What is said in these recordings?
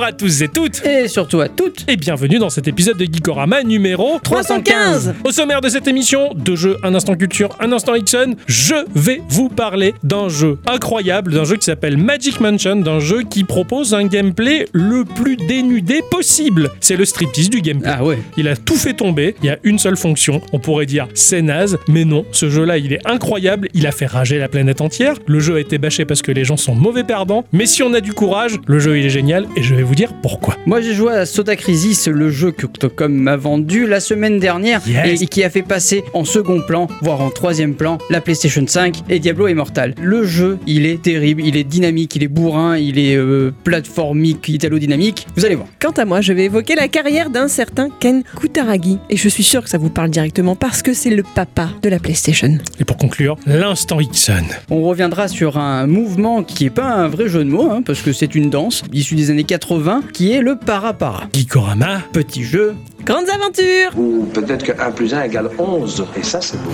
Bonjour à tous et toutes Et surtout à toutes. et bienvenue dans cet épisode de Geekorama numéro 315. Au sommaire de cette émission, deux jeux, un instant culture, un instant Ixon, je vais vous parler d'un jeu incroyable, d'un jeu qui s'appelle Magic Mansion, d'un jeu qui propose un gameplay le plus dénudé possible. C'est le striptease du gameplay. Ah ouais. Il a tout fait tomber, il y a une seule fonction, on pourrait dire c'est naze, mais non, ce jeu-là il est incroyable, il a fait rager la planète entière, le jeu a été bâché parce que les gens sont mauvais perdants, mais si on a du courage, le jeu il est génial et je vais vous dire pourquoi. Moi j'ai joué à Soda Crisis, le jeu que Octocom m'a vendu la semaine dernière Yes. et qui a fait passer en second plan, voire en troisième plan, la PlayStation 5 et Diablo Immortal. Le jeu, il est terrible, il est dynamique, il est bourrin, il est euh, plateformique, italo-dynamique. Vous allez voir. Quant à moi, je vais évoquer la carrière d'un certain Ken Kutaragi. Et je suis sûr que ça vous parle directement parce que c'est le papa de la PlayStation. Et pour conclure, l'instant Ixon. On reviendra sur un mouvement qui est pas un vrai jeu de mots, hein, parce que c'est une danse issue des années 80, qui est le para-para. Geekorama, Petit jeu Grandes aventures Ou peut-être que 1 plus 1 égale 11. Et ça, c'est beau.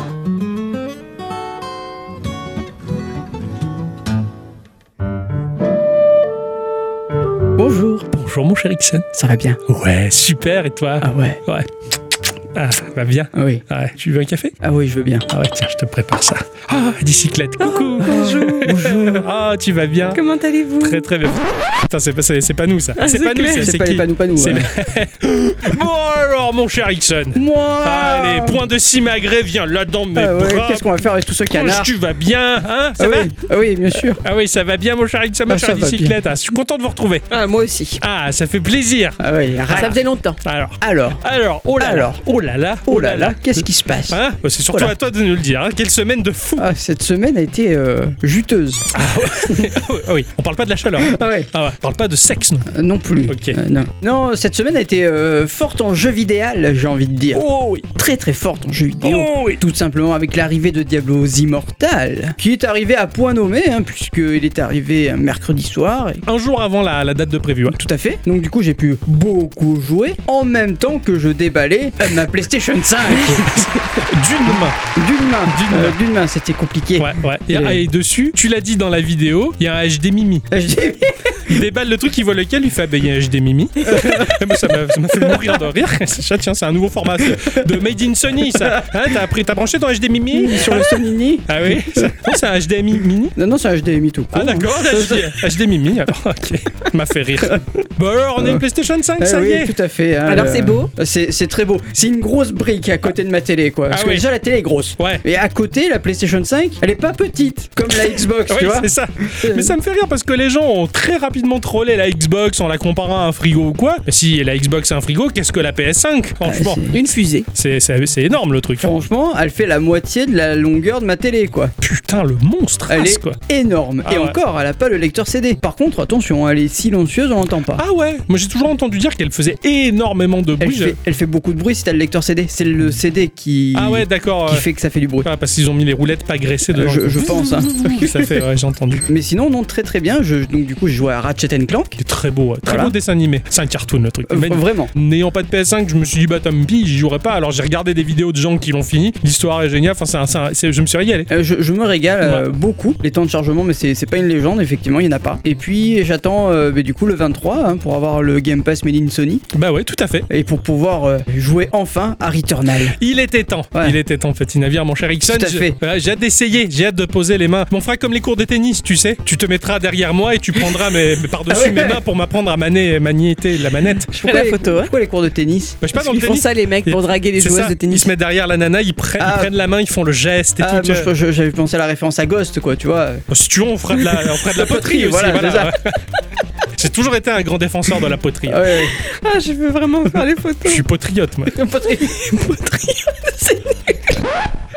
Bonjour. bonjour mon cher Ixon. Ça va bien? Ouais, super, et toi? Ah ouais. Ouais. Ah, ça va bien. Ah oui. Ouais, tu veux un café? Ah oui, je veux bien. Ah ouais, tiens, je te prépare ça. Ah, bicyclette, coucou Bonjour Bonjour. Ah, tu vas bien Comment allez-vous? Très très bien. Putain, c'est pas, c'est, pas nous ça. Ah, c'est pas nous, c'est, pas qui? panous panous. C'est ouais. Bon alors, mon cher Ixon. Moi Allez, point de simagrée, viens là dans mes Ah ouais. Qu'est-ce qu'on va faire avec tout ce canard? Tu vas bien, hein? Ça ah, va? oui. ah oui, bien sûr. Ah oui, ça va bien, mon cher Ixon, ma Ah, chère bicyclette. Ah, je suis content de vous retrouver. Ah, moi aussi. Ah, ça fait plaisir. Ah oui. Ça faisait longtemps. Alors, Alors, alors, oh là, Alors. oh là là, oh là là, qu'est-ce qui se passe Hein Bah, c'est surtout Oh là. à toi de nous le dire. hein. Quelle semaine de fou ah, Cette semaine a été euh, juteuse. Ah oui, oui, on parle pas de la chaleur. Ah ouais. Ah ouais, on parle pas de sexe non. Euh, non plus. Ok. Euh, non. non, cette semaine a été euh, forte en jeu vidéal, j'ai envie de dire. Oh oui, Très très forte en jeu vidéo. oh oui. Tout simplement avec l'arrivée de Diablo Immortal, qui est arrivé à point nommé, hein, puisqu'il est arrivé un mercredi soir. et- Un jour avant la, la date de prévu. ouais. Tout à fait. Donc du coup, j'ai pu beaucoup jouer en même temps que je déballais ma PlayStation 5 D'une main. d'une main. D'une Euh, main. D'une main, c'était compliqué. Ouais, ouais. Et, Et- et dessus, tu l'as dit dans la vidéo, il y a un HD Mimi. Dis- Il déballe le truc, il voit lequel, il fait ah ben, il y a un HD Mimi. Moi, ça m'a fait mourir de rire. Ça, tiens, c'est un nouveau format de Made in Sony, ça. Hein, t'as branché ton HD Mimi sur le Sonini. Ah oui ça- Non, c'est un HDMI Mini? Non, non, c'est un HDMI tout court. Ah d'accord, HD, HD Mimi, alors ok, m'a fait rire. Bon alors, on a une PlayStation 5, Eh ça y oui, est tout à fait. hein, Alors, le- c'est beau C'est c'est très beau. C'est une grosse brique à côté de ma télé, quoi. Parce Ah que oui. déjà, la télé est grosse. Ouais. Et à côté, la PlayStation 5, elle est pas petite, comme la Xbox, Oui, tu vois. c'est ça. Mais ça me fait rire parce que les gens ont très rapidement trollé la Xbox en la comparant à un frigo ou quoi. Mais si la Xbox est un frigo, qu'est-ce que la PS5 Franchement, Ah, Une fusée. c'est énorme le truc. Franchement, elle fait la moitié de la longueur de ma télé, quoi. Putain, le monstre Elle est quoi. énorme. Ah Et ouais. encore, elle a pas le lecteur CD. Par contre, attention, elle est silencieuse, on l'entend pas. Ah ouais, moi j'ai toujours entendu dire qu'elle faisait énormément de elle, bruit. fait, elle fait beaucoup de bruit si t'as le lecteur CD. C'est le CD qui, Ah ouais, d'accord. qui ouais. fait que ça fait du bruit. Ah, parce qu'ils ont mis les roulettes pas graissées dedans. je, je pense. hein. Ça fait, ouais, j'ai entendu. Mais sinon, non, très très bien. Je, donc, du coup, j'ai joué à Ratchet Clank. Très beau, ouais. très Voilà. beau dessin animé. C'est un cartoon le truc. Euh, Magnifique. vraiment. N'ayant pas de PS5, je me suis dit, bah tant pis, j'y jouerai pas. Alors j'ai regardé des vidéos de gens qui l'ont fini. L'histoire est géniale. Enfin, c'est un- c'est un- c'est- je me suis régalé. Euh, je, je me régale euh, beaucoup. Les temps de chargement, mais c'est c'est pas une légende, effectivement, il n'y en a pas. Et puis, j'attends euh, bah, du coup le 23 hein, pour avoir le Game Pass Made in Sony Bah ouais, tout à fait. et pour pouvoir jouer enfin à Returnal. Il était temps. Ouais. Il était temps, petit navire, mon cher Ixon. Tout à J'ai- fait. J'ai hâte d'essayer. J'ai hâte de poser les mains. On fera comme les cours de tennis, tu sais. Tu te mettras derrière moi et tu prendras mes, par-dessus Ah ouais. mes mains pour m'apprendre à maner, manier la manette. Je la les- photo, hein. Pourquoi les cours de tennis Bah, je sais pas, dans Ils le font tennis. ça, les mecs, pour draguer les joueuses ça. de Ils tennis. se mettent derrière la nana, ils, prennent, ils Ah. prennent la main, ils font le geste et Ah, tout. moi, j'avais pensé à la référence à Ghost, quoi, tu vois. Bah, Si tu veux, on fera de la, on fera de la poterie aussi. Voilà. J'ai toujours été un grand défenseur de la poterie. Ah, ouais, Ah, je veux vraiment faire les Je photos. suis potriote, moi. ouais. Poterie.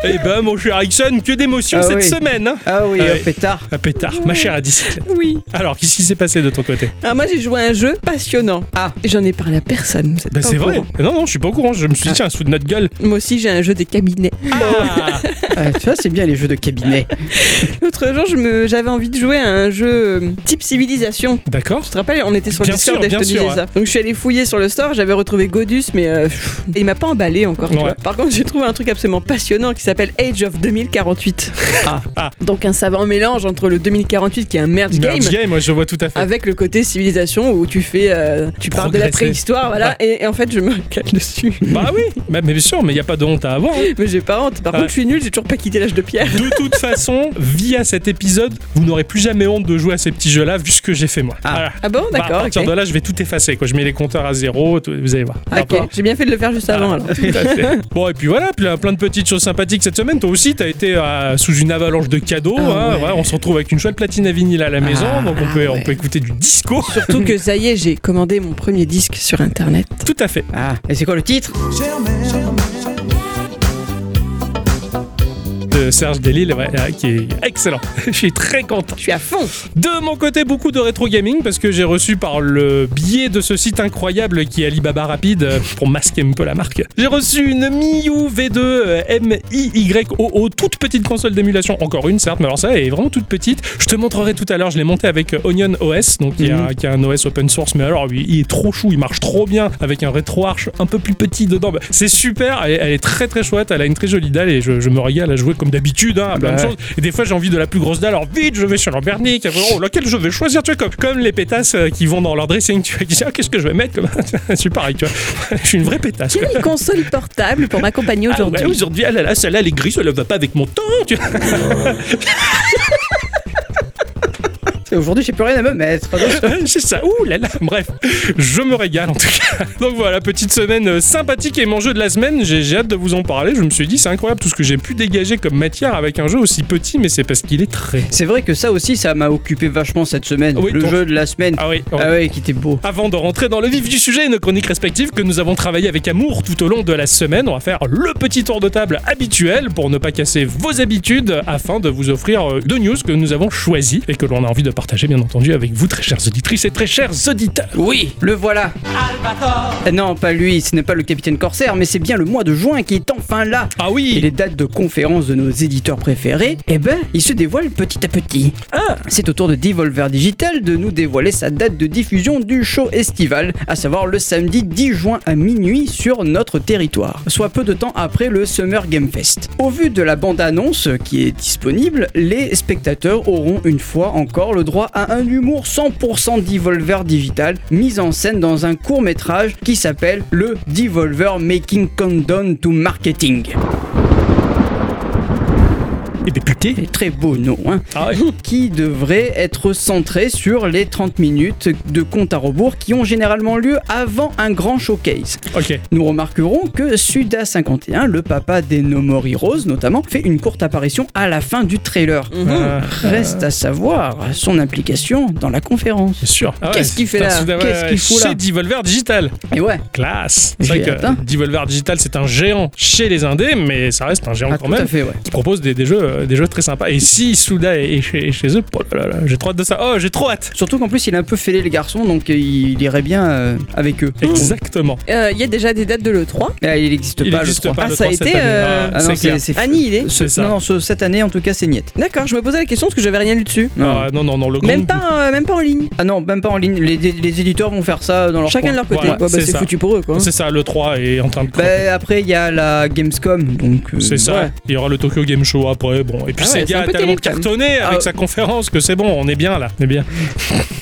Eh ben, mon cher Ixon, que d'émotions Ah cette oui. semaine. Hein Ah oui, Ah un pétard. Un pétard, ma chère à bicyclette. Oui. Alors, qu'est-ce qui s'est passé de ton côté? Alors, moi, j'ai joué à un jeu passionnant. Ah. Et J'en ai parlé à personne. vous êtes Ben, c'est vrai. Non, non, je suis pas au courant. Je me suis dit, tiens, sous de notre gueule. Moi aussi, j'ai un jeu des cabinets. Ah Ah, tu vois, c'est bien les jeux de cabinet. L'autre jour, j'avais envie de jouer à un jeu euh, type civilisation. D'accord. Tu te rappelles, on était sur Bien le Discord sûr, je bien sûr, ça. Donc je suis allé fouiller sur le store, j'avais retrouvé Godus, mais euh, pff, il m'a pas emballé encore. tu Ouais. vois. Par contre, j'ai trouvé un truc absolument passionnant qui s'appelle Age of 2048. Ah. Ah. Donc un savant mélange entre le 2048 qui est un merge game. Merge game, moi je vois tout à fait. Avec le côté civilisation où tu fais, euh, tu parles de la préhistoire, voilà, et, et en fait je me cale dessus. Bah oui, bah, mais bien sûr, mais il n'y a pas de honte à avoir. hein. Mais j'ai pas honte. Par contre, je suis nul, j'ai toujours pas quitté l'âge de pierre. De toute façon, via cet épisode, vous n'aurez plus jamais honte de jouer à ces petits jeux-là, vu ce que j'ai fait moi. Ah. Voilà. Ah bon, Bah, à d'accord. partir ok. de là, je vais tout effacer. Quoi. Je mets les compteurs à zéro, tout- vous allez voir. Ok, j'ai bien fait de le faire juste avant alors. Tout à fait. Bon, et puis voilà, plein, plein de petites choses sympathiques cette semaine. Toi aussi, t'as été euh, sous une avalanche de cadeaux. Ah hein. ouais. Ouais, on se retrouve avec une chouette platine à vinyle à la maison, Ah, donc on peut, on peut écouter du disco. Surtout que ça y est, j'ai commandé mon premier disque sur internet. Tout à fait. Ah, et c'est quoi le titre? De Serge Delille, ouais, euh, qui est excellent. Je suis très content. Je suis à fond. De mon côté, beaucoup de rétro gaming parce que j'ai reçu par le biais de ce site incroyable qui est Alibaba Rapide euh, pour masquer un peu la marque. J'ai reçu une Miu V2 euh, MIYOO, toute petite console d'émulation, encore une certes, mais alors ça elle est vraiment toute petite. Je te montrerai tout à l'heure, je l'ai monté avec Onion OS, donc qui, est un- qui est un OS open source, mais alors lui, il est trop chou, il marche trop bien avec un rétro arch un peu plus petit dedans. Bah, C'est super, elle, est- elle est très très chouette, elle a une très jolie dalle et je, je me régale à jouer comme d'habitude hein, à plein de choses. Et des fois, j'ai envie de la plus grosse dalle. Alors vite, je vais sur leur bernique. Oh, laquelle je vais choisir Tu vois, comme, comme les pétasses euh, qui vont dans leur dressing. Tu vois, qui disent, ah, qu'est-ce que je vais mettre comme... Je suis pareil, tu vois. Je suis une vraie pétasse. quoi. Une console portable pour m'accompagner Ah aujourd'hui. ouais, aujourd'hui, ah là là, celle-là, elle est grise, elle va pas avec mon temps. Tu vois. Et Aujourd'hui, j'ai plus rien à me mettre. C'est ça, ouh là là. Bref, je me régale en tout cas. Donc voilà, petite semaine euh, sympathique et mon jeu de la semaine, j'ai hâte de vous en parler. Je me suis dit, c'est incroyable tout ce que j'ai pu dégager comme matière avec un jeu aussi petit, mais c'est parce qu'il est très. C'est vrai que ça aussi, ça m'a occupé vachement cette semaine. Oui, le ton- jeu de la semaine. Ah oui, Ah ouais, qui était beau. Avant de rentrer dans le vif du sujet et nos chroniques respectives que nous avons travaillé avec amour tout au long de la semaine, on va faire le petit tour de table habituel pour ne pas casser vos habitudes afin de vous offrir euh, deux news que nous avons choisies et que l'on a envie de partager bien entendu avec vous très chères auditrices et très chers auditeurs. Oui, le voilà. Euh, Non, pas lui, ce n'est pas le capitaine Corsair, mais c'est bien le mois de juin qui est enfin là. Ah Et oui les dates de conférence de nos éditeurs préférés, eh ben, ils se dévoilent petit à petit. Ah C'est au tour de Devolver Digital de nous dévoiler sa date de diffusion du show estival, à savoir le samedi 10 juin à minuit sur notre territoire, soit peu de temps après le Summer Game Fest. Au vu de la bande-annonce qui est disponible, les spectateurs auront une fois encore le droit à un humour 100% Devolver Digital, mis en scène dans un court métrage qui s'appelle le Devolver Making Countdown to Marketing. C'est très beau nom, hein Ah ouais qui devrait être centré sur les 30 minutes de compte à rebours qui ont généralement lieu avant un grand showcase. Ok. Nous remarquerons que Suda51, le papa des No More Heroes notamment, fait une courte apparition à la fin du trailer. Ah, Reste à savoir son implication dans la conférence. c'est sûr. Ah ouais, Qu'est-ce qu'il fait là Qu'est-ce qu'il fout là Chez Devolver Digital. Et ouais, Classe. C'est vrai que. Devolver Digital, c'est un géant chez les indés, mais ça reste un géant ah, quand tout même. à fait, ouais. qui propose des, des jeux, euh, des jeux très sympas. Et si Souda est, est chez, est chez eux, oh là là là, j'ai trop hâte de ça. Oh, j'ai trop hâte. Surtout qu'en plus, il a un peu fêlé les garçons, donc euh, il irait bien euh, avec eux. Exactement. Euh, Il y a déjà des dates de l'E3. Mais, euh, il n'existe pas n'existe le 3. pas Ah, le ça a 3 cette été, euh, Ah, Ah non, c'est ça. Non, non, ce- cette année en tout cas, c'est niet. D'accord, je me posais la question parce que j'avais rien lu dessus. Non. Ah, non, non, non, le Même grand- pas, euh, même pas en ligne. Ah non, même pas en ligne. Les, les éditeurs vont faire ça dans leur Chacun coin. de leur côté. Voilà, Ouais, bah, c'est foutu pour eux, quoi. C'est ça, le 3 est en train de. Bah, après, il y a la Gamescom, donc. euh, c'est ça. Il y aura le Tokyo Game Show après. Bon, et puis Ah ouais, Sega a tellement terrible, quand même. cartonné avec Ah. sa conférence que c'est bon, on est bien là. On est bien.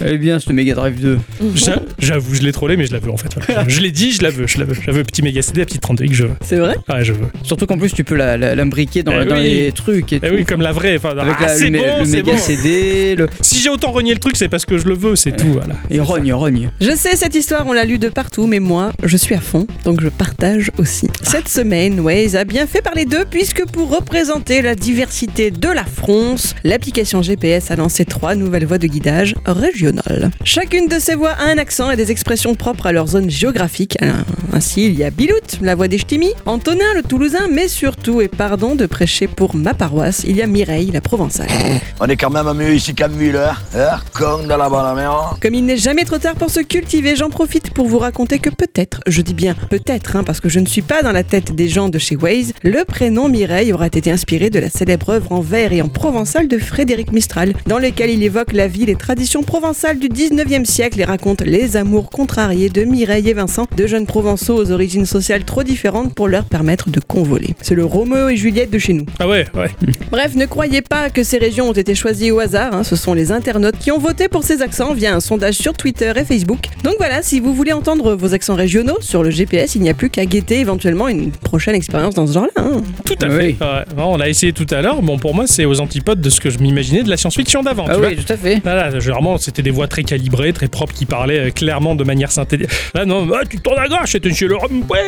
Eh bien, ce Mega Drive 2. J'a- J'avoue, je l'ai trollé, mais je la veux en fait. voilà. Je l'ai dit, je la veux, je la veux. Je la veux, petit Mega CD, la petite 32 que je veux. C'est vrai? Ouais, je veux. Surtout qu'en plus, tu peux la- la- l'imbriquer dans, Eh dans oui. les trucs et tout. oui, comme la vraie. Enfin, Avec ah, la- le, bon, le bon. CD, le... Si j'ai autant renié le truc, c'est parce que je le veux, c'est tout. Voilà. et rogne, rogne. Je sais, cette histoire, on l'a lu de partout, mais moi, je suis à fond, donc je partage aussi. Cette semaine, Waze a bien fait parler d'eux, puisque pour représenter la diversité de la France, l'application GPS a lancé trois nouvelles voies de guidage régionales. Chacune de ces voies a un accent et des expressions propres à leur zone géographique. Ainsi, il y a Bilout, la voix des Ch'timis, Antonin, le Toulousain, mais surtout, et pardon de prêcher pour ma paroisse, il y a Mireille, la Provençale. On est quand même mieux ici qu'à Müller, hein, comme dans la bonne mer. Comme il n'est jamais trop tard pour se cultiver, j'en profite pour vous raconter que peut-être, je dis bien peut-être, hein, parce que je ne suis pas dans la tête des gens de chez Waze, le prénom Mireille aura été inspiré de la célèbre œuvre en vers et en provençal de Frédéric Mistral, dans lesquels il évoque la vie, les traditions provençales du 19e siècle et raconte les amours contrariés de Mireille et Vincent, deux jeunes provençaux aux origines sociales trop différentes pour leur permettre de convoler. C'est le Roméo et Juliette de chez nous. Ah ouais, ouais. Bref, ne croyez pas que ces régions ont été choisies au hasard, hein. ce sont les internautes qui ont voté pour ces accents via un sondage sur Twitter et Facebook. Donc voilà, si vous voulez entendre vos accents régionaux sur le GPS, il n'y a plus qu'à guetter éventuellement une prochaine expérience dans ce genre-là. hein. Tout à fait. Ouais. On l'a essayé tout à l'heure. Bon, pour moi, c'est aux antipodes de ce que je m'imaginais de la science-fiction d'avant. Ah tu vois. oui, tout à fait. Voilà, généralement, c'était des voix très calibrées, très propres, qui parlaient euh, clairement de manière synthétique. Là, non, ah, tu tournes à gauche, c'était chez le rond-point.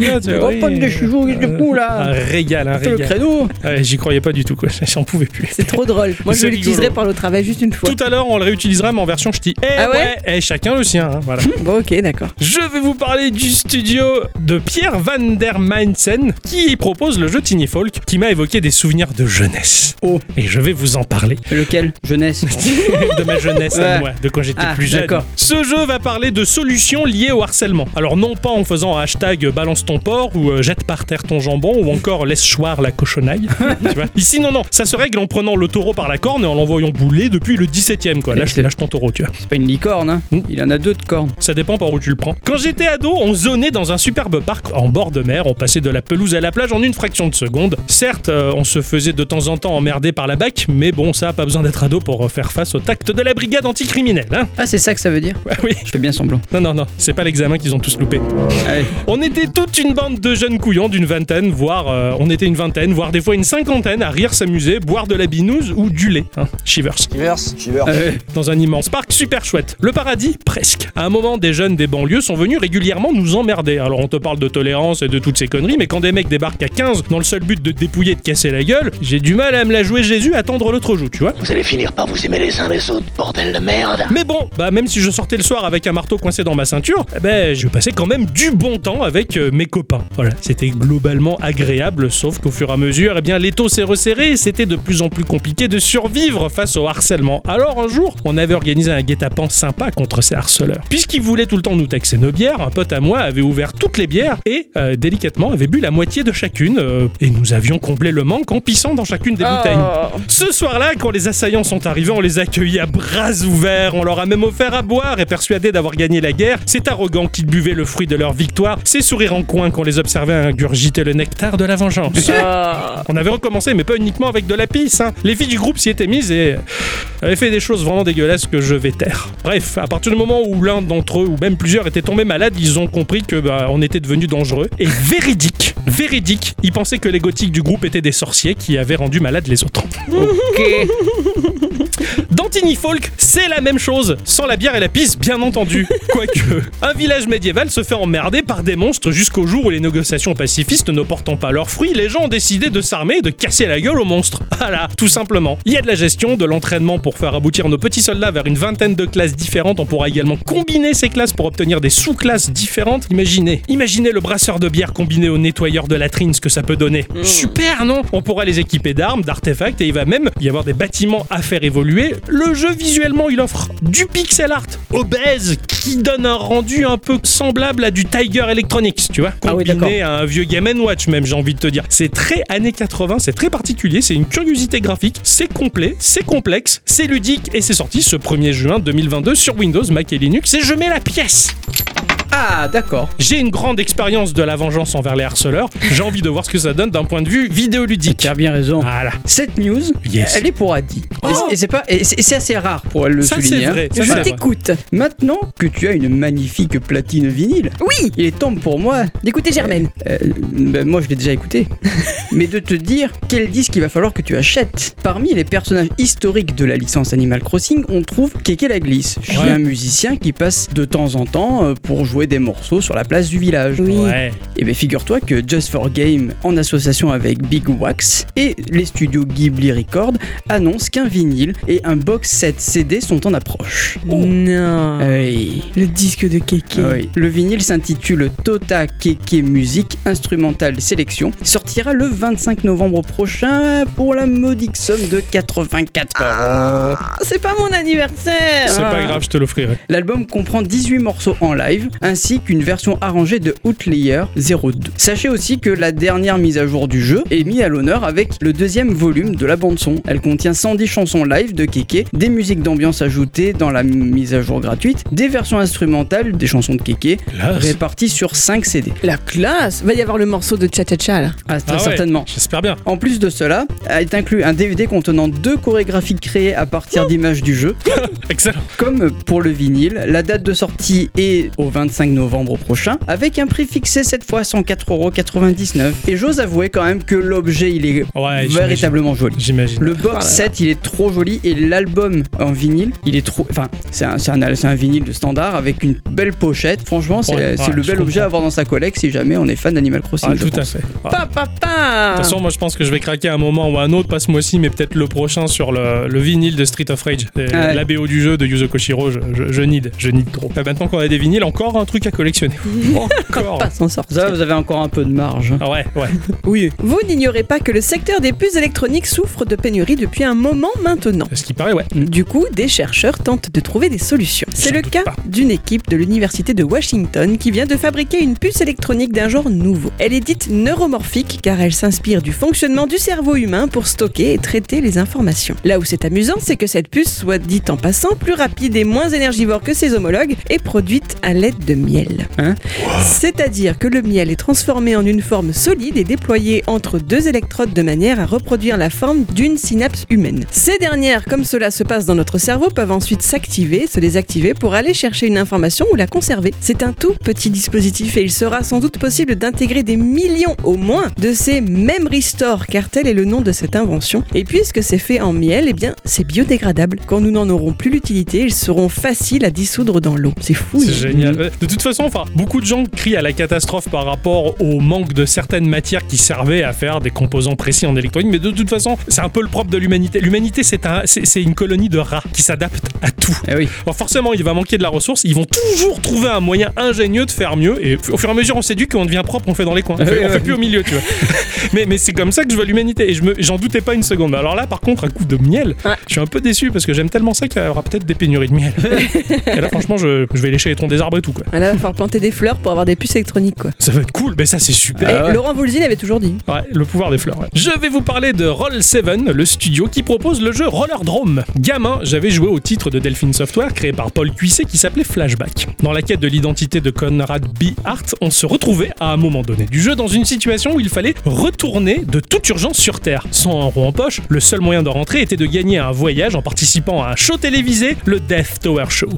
Là, c'est- Le oui, rond-point de chevaux, du coup, là. Un régal, un Fais le régal. créneau. Ouais, J'y croyais pas du tout, quoi. J'en pouvais plus. C'est trop drôle. Moi, je l'utiliserai par le travail juste une fois. Tout à l'heure, on le réutilisera, mais en version ch'ti. Eh Ah ouais ouais, eh, chacun le sien. hein, voilà. Bon, ok, d'accord. Je vais vous parler du studio de Pierre van der Mainsen qui propose le jeu Tiny Folk qui m'a évoqué des souvenirs de jeunesse. Oh. Et je vais vous en parler. Lequel? Jeunesse. de ma jeunesse à moi, de quand j'étais Ah, plus jeune. d'accord. Ce jeu va parler de solutions liées au harcèlement. Alors non pas en faisant un hashtag balance ton porc ou euh, jette par terre ton jambon ou encore laisse choir la cochonaille. tu vois? Ici non non, ça se règle en prenant le taureau par la corne et en l'envoyant bouler depuis le 17ème quoi. Lâche, lâche ton taureau, tu vois. C'est pas une licorne, hein. Mm. Il en a deux de cornes. Ça dépend par où tu le prends. Quand j'étais ado, on zonait dans un superbe parc en bord de mer. On passait de la pelouse à la plage en une fraction de seconde. Certes, euh, on se faisait de temps en temps emmerder par la BAC, mais bon, ça a pas besoin d'être ado pour faire face au tact de la brigade anticriminelle. Hein Ah, c'est ça que ça veut dire Ouais, oui. Je fais bien semblant. Non, non, non, c'est pas l'examen qu'ils ont tous loupé. Allez. On était toute une bande de jeunes couillons d'une vingtaine, voire euh, on était une vingtaine, voire des fois une cinquantaine à rire, s'amuser, boire de la binouse ou du lait. Hein. Shivers. Shiver. Euh, Dans un immense parc super chouette. Le paradis, presque. À un moment, des jeunes des banlieues sont venus régulièrement nous emmerder. Alors on te parle de tolérance et de toutes ces conneries, mais quand des mecs débarquent à 15 dans le seul but de te dépouiller et de casser la gueule, j'ai du mal à me la jouer Jésus à tendre l'autre joue, tu vois. Vous allez finir par vous aimer les uns les autres, bordel de merde. Mais bon, bah même si je sortais le soir avec un marteau coincé dans ma ceinture, eh ben je passais quand même du bon temps avec euh, mes copains. Voilà, c'était globalement agréable, sauf qu'au fur et à mesure, eh bien l'étau s'est resserré et c'était de plus en plus compliqué de survivre face au harcèlement. Alors un jour, on avait organisé un guet-apens sympa contre ces harceleurs. Puisqu'ils voulaient tout le temps nous taxer nos bières, un pote à moi avait ouvert toutes les bières et euh, délicatement avait bu la moitié de chacune euh, et nous avions comblé le manque en pissant dans chacune des bouteilles. Oh. Ce soir-là, quand les assaillants sont arrivés, on les a accueillis à bras ouverts, on leur a même offert à boire et persuadés d'avoir gagné la guerre. C'est arrogant qu'ils buvaient le fruit de leur victoire, c'est sourire en coin qu'on les observait ingurgiter le nectar de la vengeance. Ah. On avait recommencé, mais pas uniquement avec de la pisse. hein. Les filles du groupe s'y étaient mises et avaient fait des choses vraiment dégueulasses que je vais taire. Bref, à partir du moment où l'un d'entre eux, ou même plusieurs, étaient tombés malades, ils ont compris que bah, on était devenus dangereux. Et véridique, véridique, ils pensaient que les gothiques du groupe étaient des sorciers qui avaient rendu malades les autres. ok. Dans Tiny Folk, c'est la même chose, sans la bière et la pisse, bien entendu. Quoique, un village médiéval se fait emmerder par des monstres jusqu'au jour où les négociations pacifistes ne portant pas leurs fruits, les gens ont décidé de s'armer et de casser la gueule aux monstres. Voilà, tout simplement. Il y a de la gestion, de l'entraînement pour faire aboutir nos petits soldats vers une vingtaine de classes différentes. On pourra également combiner ces classes pour obtenir des sous-classes différentes. Imaginez, imaginez le brasseur de bière combiné au nettoyeur de latrine, ce que ça peut donner. Super, non? On pourra les équiper d'armes, d'artefacts et il va même y avoir des bâtiments à faire évoluer. Le jeu visuellement, il offre du pixel art obèse qui donne un rendu un peu semblable à du Tiger Electronics, tu vois Ah oui, Combiné à un vieux Game Watch même, j'ai envie de te dire. C'est très années 80, c'est très particulier, c'est une curiosité graphique, c'est complet, c'est complexe, c'est ludique et c'est sorti ce 1er juin 2022 sur Windows, Mac et Linux et je mets la pièce. Ah, d'accord. J'ai une grande expérience de la vengeance envers les harceleurs. J'ai envie de voir ce que ça donne d'un point de vue vidéoludique. Tu as bien raison. Voilà. Cette news, Yes. elle est pour Adi. Et Oh. c'est- Et c'est pas, et c'est et c'est assez rare pour elle le Ça, souligner. c'est hein. vrai. Ça, Je t'écoute. Maintenant que tu as une magnifique platine vinyle, Oui, il est temps pour moi, d'écouter Germaine. euh, ben moi je l'ai déjà écouté, mais de te dire quel disque il va falloir que tu achètes. Parmi les personnages historiques de la licence Animal Crossing, on trouve Keke la Glisse, chien Ouais. musicien qui passe de temps en temps euh, pour jouer des morceaux sur la place du village. Oui. Ouais. Et bien figure-toi que Just for Game, en association avec Big Wax et les studios Ghibli Records, annoncent qu'un vinyle et un box set CD sont en approche. Non. Oui. Le disque de Keke. Ah oui. Le vinyle s'intitule Tota Keke Music Instrumental Sélection. Sortira le 25 novembre prochain pour la modique somme de 84 euros. Ah, C'est pas mon anniversaire. C'est Ah. pas grave, je te l'offrirai. L'album comprend 18 morceaux en live, ainsi qu'une version arrangée de Outlayer 02. Sachez aussi que la dernière mise à jour du jeu est mise à l'honneur avec le deuxième volume de la bande son. Elle contient 110 chansons live de Keke, des musiques d'ambiance ajoutées dans la mise à jour gratuite, des versions instrumentales des chansons de Keke, Classe. réparties sur 5 CD. La classe Va y avoir le morceau de Cha Cha Cha là. Ah, très Ah ouais, certainement. J'espère bien. En plus de cela, est inclus un DVD contenant deux chorégraphies créées à partir d'images du jeu. Excellent. Comme pour le vinyle, la date de sortie est au 25 novembre prochain, avec un prix fixé cette fois à 104,99€. Et j'ose avouer quand même que l'objet il est Ouais, véritablement joli. J'imagine. Le Voilà. box set il est trop joli et l'album en vinyle il est trop. Enfin, c'est un, c'est un, vinyle de standard avec une belle pochette. Franchement, c'est Ouais, c'est ouais, le bel objet comprends. à avoir dans sa collecte si jamais on est fan d'Animal Crossing. Ah, tout à fait. Pa, pa, pa. De toute façon, moi je pense que je vais craquer à un moment ou à un autre, pas ce mois-ci, mais peut-être le prochain sur le, le vinyle de Street of Rage. Ah ouais. La BO du jeu de Yuzo Koshiro, je, je, je need, je need trop. Bah, maintenant qu'on a des vinyles, encore un truc à collectionner. encore. Pas s'en sortir. Ça, vous avez encore un peu de marge. Ah ouais, ouais. Oui. Vous n'ignorez pas que le secteur des puces électroniques souffre de pénurie depuis un moment maintenant. Ce qui paraît, ouais. Du coup, des chercheurs tentent de trouver des solutions. C'est le cas d'une équipe de l'université de Washington qui vient de fabriquer une puce électronique d'un genre nouveau. Elle est dite neuromorphique car elle s'inspire du fonctionnement du cerveau humain pour stocker et traiter les informations. Là où c'est amusant, c'est que cette puce, soit dite en passant, plus rapide et moins énergivore que ses homologues, est produite à l'aide de miel. Hein C'est-à-dire que le miel est transformé en une forme solide et déployé entre deux électrodes de manière à reproduire la forme d'une synapse humaine. Ces dernières, comme cela se passe dans notre cerveau, peuvent ensuite s'activer, se désactiver pour aller chercher une information ou la conserver. C'est un tout petit dispositif et il sera sans doute possible d'intégrer des millions au moins de ces mêmes restore car tel est le nom de cette invention. Et puisque c'est fait en miel, eh bien c'est biodégradable. Quand nous n'en aurons plus l'utilité, ils seront faciles à dissoudre dans l'eau. C'est fou. C'est génial. De toute façon, enfin, beaucoup de gens crient à la catastrophe par rapport au manque de certaines matières qui servaient à faire des composants précis en électronique. Mais de toute façon, c'est un peu le propre de l'humanité. L'humanité, c'est un, une colonie de rats qui s'adapte à tout. Eh oui. Alors forcément, il va manquer de la ressource. Ils vont toujours trouver un moyen ingénieux de faire mieux. Et au fur et à mesure, on s'éduque, qu'on devient propre, on fait dans les coins. On fait, on fait plus au milieu, tu vois. mais mais c'est comme ça que je vois l'humanité. Et je j'en doutais pas une seconde. Alors là, par contre, un coup de miel, Ouais. je suis un peu déçu parce que j'aime tellement ça qu'il y aura peut-être des pénuries de miel. et là, franchement, je, je vais lécher les troncs des arbres et tout, quoi. Il va falloir planter des fleurs pour avoir des puces électroniques, quoi. Ça va être cool. Mais ça, c'est super. Et Ah ouais. Laurent Voulzy l'avait toujours dit. Ouais, le pouvoir des fleurs. ouais. Je vais vous parler de Roll7, le studio qui propose le jeu Rollerdrome. Gamin, j'avais joué au titre de Delphine Software créé par Paul Cuisset qui s'appelait Flashback. Dans la quête de l'identité de Conrad B. Hart, on se retrouvait à un moment donné du jeu dans une situation où il fallait retourner de toute urgence sur Terre. Sans un rond en poche, le seul moyen de rentrer était de gagner un voyage en participant à un show télévisé, le Death Tower Show.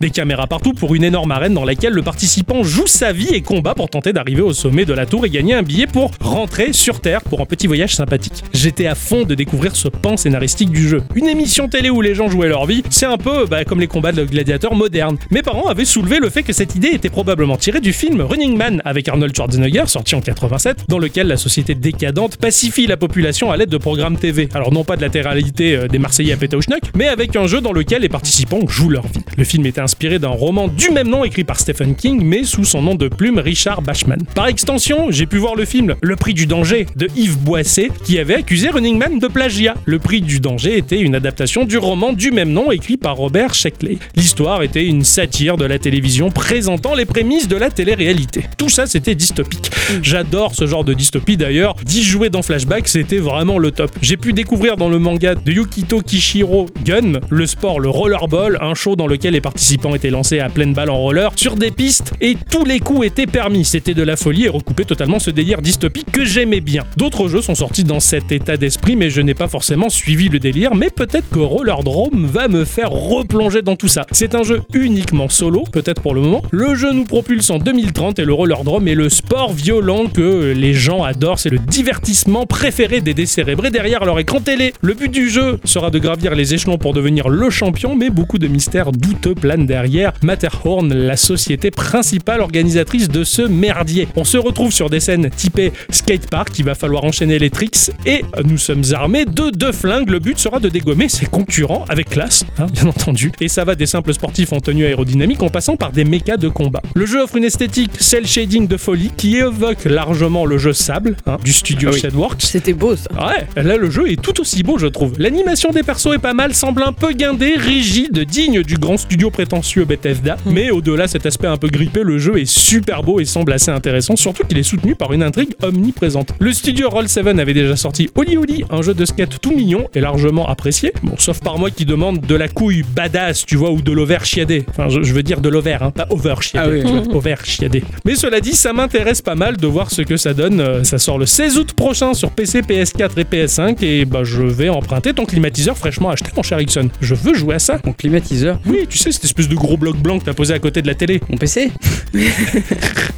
Des caméras partout pour une énorme arène dans laquelle le participant joue sa vie et combat pour tenter d'arriver au sommet de la tour et gagner un billet pour rentrer sur Terre pour un petit voyage sympathique. J'étais à fond de découvrir ce pan scénaristique du jeu. Une émission télé où les gens jouaient leur vie, c'est un peu bah, comme les combats de gladiateurs modernes. Mes parents avaient soulevé le fait que cette idée était probablement tirée du film Running Man avec Arnold Schwarzenegger, sorti en 87, dans lequel la société décadente pacifie la population à l'aide de programmes TV. Alors non pas de la télé-réalité euh, des Marseillais à péter au schnock, mais avec un jeu dans lequel les participants jouent leur vie. Le film était inspiré d'un roman du même nom écrit par Stephen King, mais sous son nom de plume Richard Bachman. Par extension, j'ai pu voir le film Le prix du danger de Yves Boisset, qui avait accusé Running Man de plagiat. Le prix du danger était une adaptation du roman du même nom écrit par Robert Sheckley. L'histoire était une satire de la télévision présentant les prémices de la télé-réalité. Tout ça, c'était dystopique. J'adore ce genre de dystopie d'ailleurs. D'y jouer dans Flashback, c'était vraiment le top. J'ai pu découvrir dans le manga de Yukito Kishiro Gun le sport, le rollerball, un show dans lequel les participants étaient lancés à pleine balle en roller des pistes et tous les coups étaient permis. C'était de la folie et recoupait totalement ce délire dystopique que j'aimais bien. D'autres jeux sont sortis dans cet état d'esprit, mais je n'ai pas forcément suivi le délire. Mais peut-être que Rollerdrome va me faire replonger dans tout ça. C'est un jeu uniquement solo, peut-être pour le moment. Le jeu nous propulse en 2030 et le Rollerdrome est le sport violent que les gens adorent. C'est le divertissement préféré des décérébrés derrière leur écran télé. Le but du jeu sera de gravir les échelons pour devenir le champion, mais beaucoup de mystères douteux planent derrière Matterhorn, la société principale organisatrice de ce merdier. On se retrouve sur des scènes typées skatepark, il va falloir enchaîner les tricks et nous sommes armés de deux flingues. Le but sera de dégommer ses concurrents avec classe, hein, bien entendu. Et ça va des simples sportifs en tenue aérodynamique en passant par des mechas de combat. Le jeu offre une esthétique cel shading de folie qui évoque largement le jeu Sable hein, du studio Ah oui. C'était beau ça. Ouais, là le jeu est tout aussi beau je trouve. L'animation des persos est pas mal, semble un peu guindé, rigide, digne du grand studio prétentieux Bethesda. Mais au-delà, cet aspect un peu grippé, le jeu est super beau et semble assez intéressant, surtout qu'il est soutenu par une intrigue omniprésente. Le studio Roll7 avait déjà sorti Oli Oli, un jeu de skate tout mignon et largement apprécié. Bon, sauf par moi qui demande de la couille badass, tu vois, ou de l'over chiadé. Enfin, je, je veux dire de l'over, hein, pas over chiadé. Ah oui, vois, over chiadé. Mais cela dit, ça m'intéresse pas mal de voir ce que ça donne. Euh, Ça sort le 16 août prochain sur PC, PS4 et PS5 et bah je vais emprunter ton climatiseur fraîchement acheté, mon cher Ixon. Je veux jouer à ça. Mon climatiseur. Oui, tu sais, cette espèce de gros bloc blanc que t'as posé à côté de la télé. Mon PC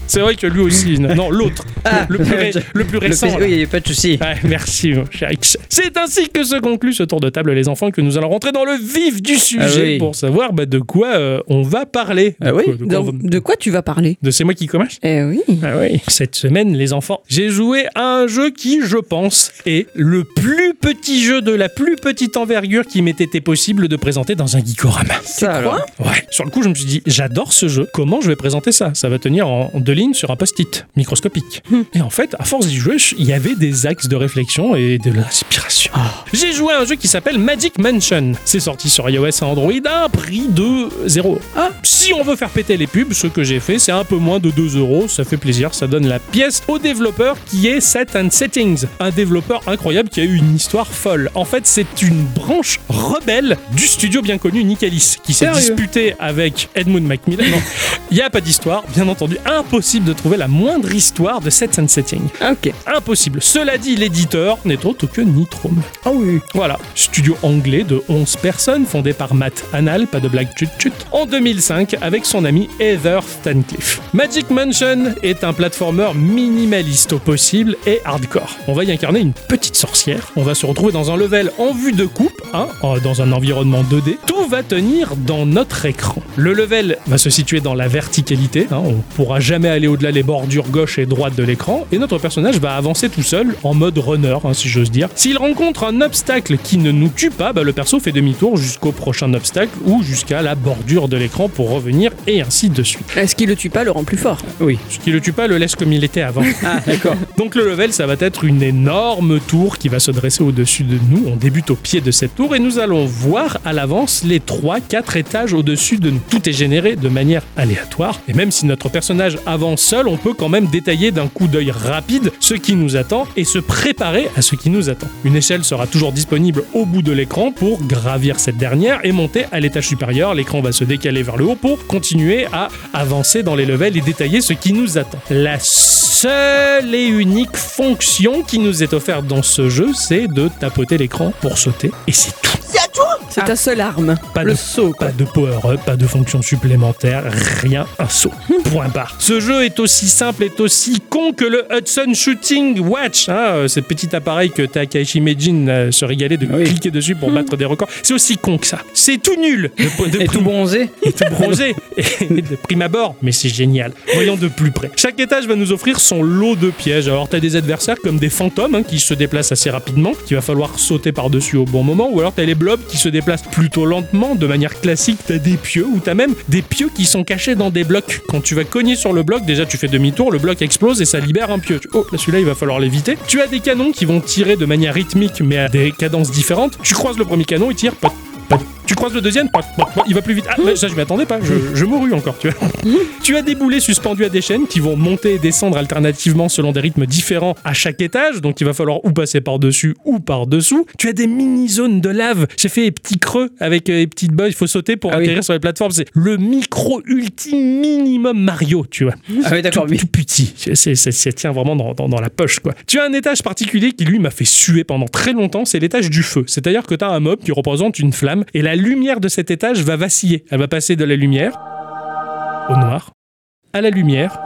C'est vrai que lui aussi. Non, l'autre. Ah, le, plus ré- le plus Le récent. Là. oui, pas de souci. Ouais, merci, mon cher Ix. C'est ainsi que se conclut ce tour de table, les enfants, que nous allons rentrer dans le vif du sujet Ah oui. pour savoir bah, de quoi euh, on va parler. Ah De oui quoi- de quoi de quoi tu vas parler de c'est moi qui commence? Eh oui. ah oui. Cette semaine, les enfants, j'ai joué à un jeu qui, je pense, est le plus petit jeu de la plus petite envergure qui m'ait été possible de présenter dans un Geekorama. Ça alors. Ouais. Sur le coup, je me suis dit, j'adore ce jeu. Comment je vais présenter ça Ça va tenir en deux lignes sur un post-it microscopique. Et en fait, à force d'y jouer, il y avait des axes de réflexion et de l'inspiration. J'ai joué à un jeu qui s'appelle Magic Mansion. C'est sorti sur iOS et Android à un prix de 0. Ah. Si on veut faire péter les pubs, ce que j'ai fait, c'est un peu moins de 2 euros. Ça fait plaisir, ça donne la pièce au développeur qui est Set and Settings. Un développeur incroyable qui a eu une histoire folle. En fait, c'est une branche rebelle du studio bien connu Nicalis qui s'est disputé avec Edmund Macmillan. Il n'y a pas d'histoire, bien entendu. Impossible de trouver la moindre histoire de Set and Setting. Ok. Impossible. Cela dit, l'éditeur n'est autre que Nitrom. Ah oui. Voilà, studio anglais de 11 personnes, fondé par Matt Anal, pas de blague chut chut, en 2005 avec son ami Heather Stancliffe. Magic Mansion est un platformer minimaliste au possible et hardcore. On va y incarner une petite sorcière, on va se retrouver dans un level en vue de coupe, hein, dans un environnement 2D. Tout va tenir dans notre écran. Le level va se situer dans la verticalité, hein, on pourra jamais aller au-delà les bordures gauche et droite de l'écran, et notre personnage va avancer tout seul en mode runner, hein, si j'ose dire. S'il rencontre un obstacle qui ne nous tue pas, bah, le perso fait demi-tour jusqu'au prochain obstacle ou jusqu'à la bordure de l'écran pour revenir et ainsi de suite. Est-ce qu'il le tue pas le rend plus fort? Oui. Ce qui le tue pas le laisse comme il était avant. Ah, d'accord. Donc le level, ça va être une énorme tour qui va se dresser au-dessus de nous. On débute au pied de cette tour et nous allons voir à l'avance les 3-4 étages au-dessus de nous. Tout est généré de manière aléatoire. Et même si notre personnage avance seul, on peut quand même détailler d'un coup d'œil rapide ce qui nous attend et se préparer à ce qui nous attend. Une échelle sera toujours disponible au bout de l'écran pour gravir cette dernière et monter à l'étage supérieur. L'écran va se décaler vers le haut pour continuer à avancer dans les levels et détailler ce qui nous attend. La seule et unique fonction qui nous est offerte dans ce jeu, c'est de tapoter l'écran pour sauter et c'est tout. C'est ta seule arme. Pas le de saut, quoi. Pas de power-up, pas de fonction supplémentaire, rien, un saut. Point barre. Ce jeu est aussi simple, est aussi con que le Hudson Shooting Watch, hein, euh, ce petit appareil que Takashi Meijin euh, se régalait de Oui. cliquer dessus pour battre des records. C'est aussi con que ça. C'est tout nul. De, Et tout bronzé et tout bronzé et de prime abord, mais c'est génial. Voyons de plus près. Chaque étage va nous offrir son lot de pièges. Alors t'as des adversaires comme des fantômes hein, qui se déplacent assez rapidement, qu'il va falloir sauter par-dessus au bon moment, ou alors t'as les blobs qui se déplacent plutôt lentement, de manière classique. T'as des pieux, ou t'as même des pieux qui sont cachés dans des blocs. Quand tu vas cogner sur le bloc, déjà tu fais demi-tour, le bloc explose et ça libère un pieu. Oh, là celui-là il va falloir l'éviter. Tu as des canons qui vont tirer de manière rythmique, mais à des cadences différentes. Tu croises le premier canon, il tire. Pas, pas- tu croises le deuxième, il va plus vite. Ah, mais ça je m'y attendais pas, je, je mourus encore, tu vois. tu as des boulets suspendus à des chaînes qui vont monter et descendre alternativement selon des rythmes différents à chaque étage, donc il va falloir ou passer par-dessus ou par-dessous. Tu as des mini-zones de lave. J'ai fait des petits creux avec euh, des petites boys, il faut sauter pour Ah oui. atterrir sur les plateformes. C'est le micro ultime minimum Mario, tu vois Ah oui, d'accord, tout, oui. tout petit. Ça tient vraiment dans, dans- dans la poche, quoi. Tu as un étage particulier qui, lui, m'a fait suer pendant très longtemps. C'est l'étage du feu. C'est-à-dire que tu as un mob qui représente une flamme et la lumière de cet étage va vaciller. Elle va passer de la lumière au noir, à la lumière,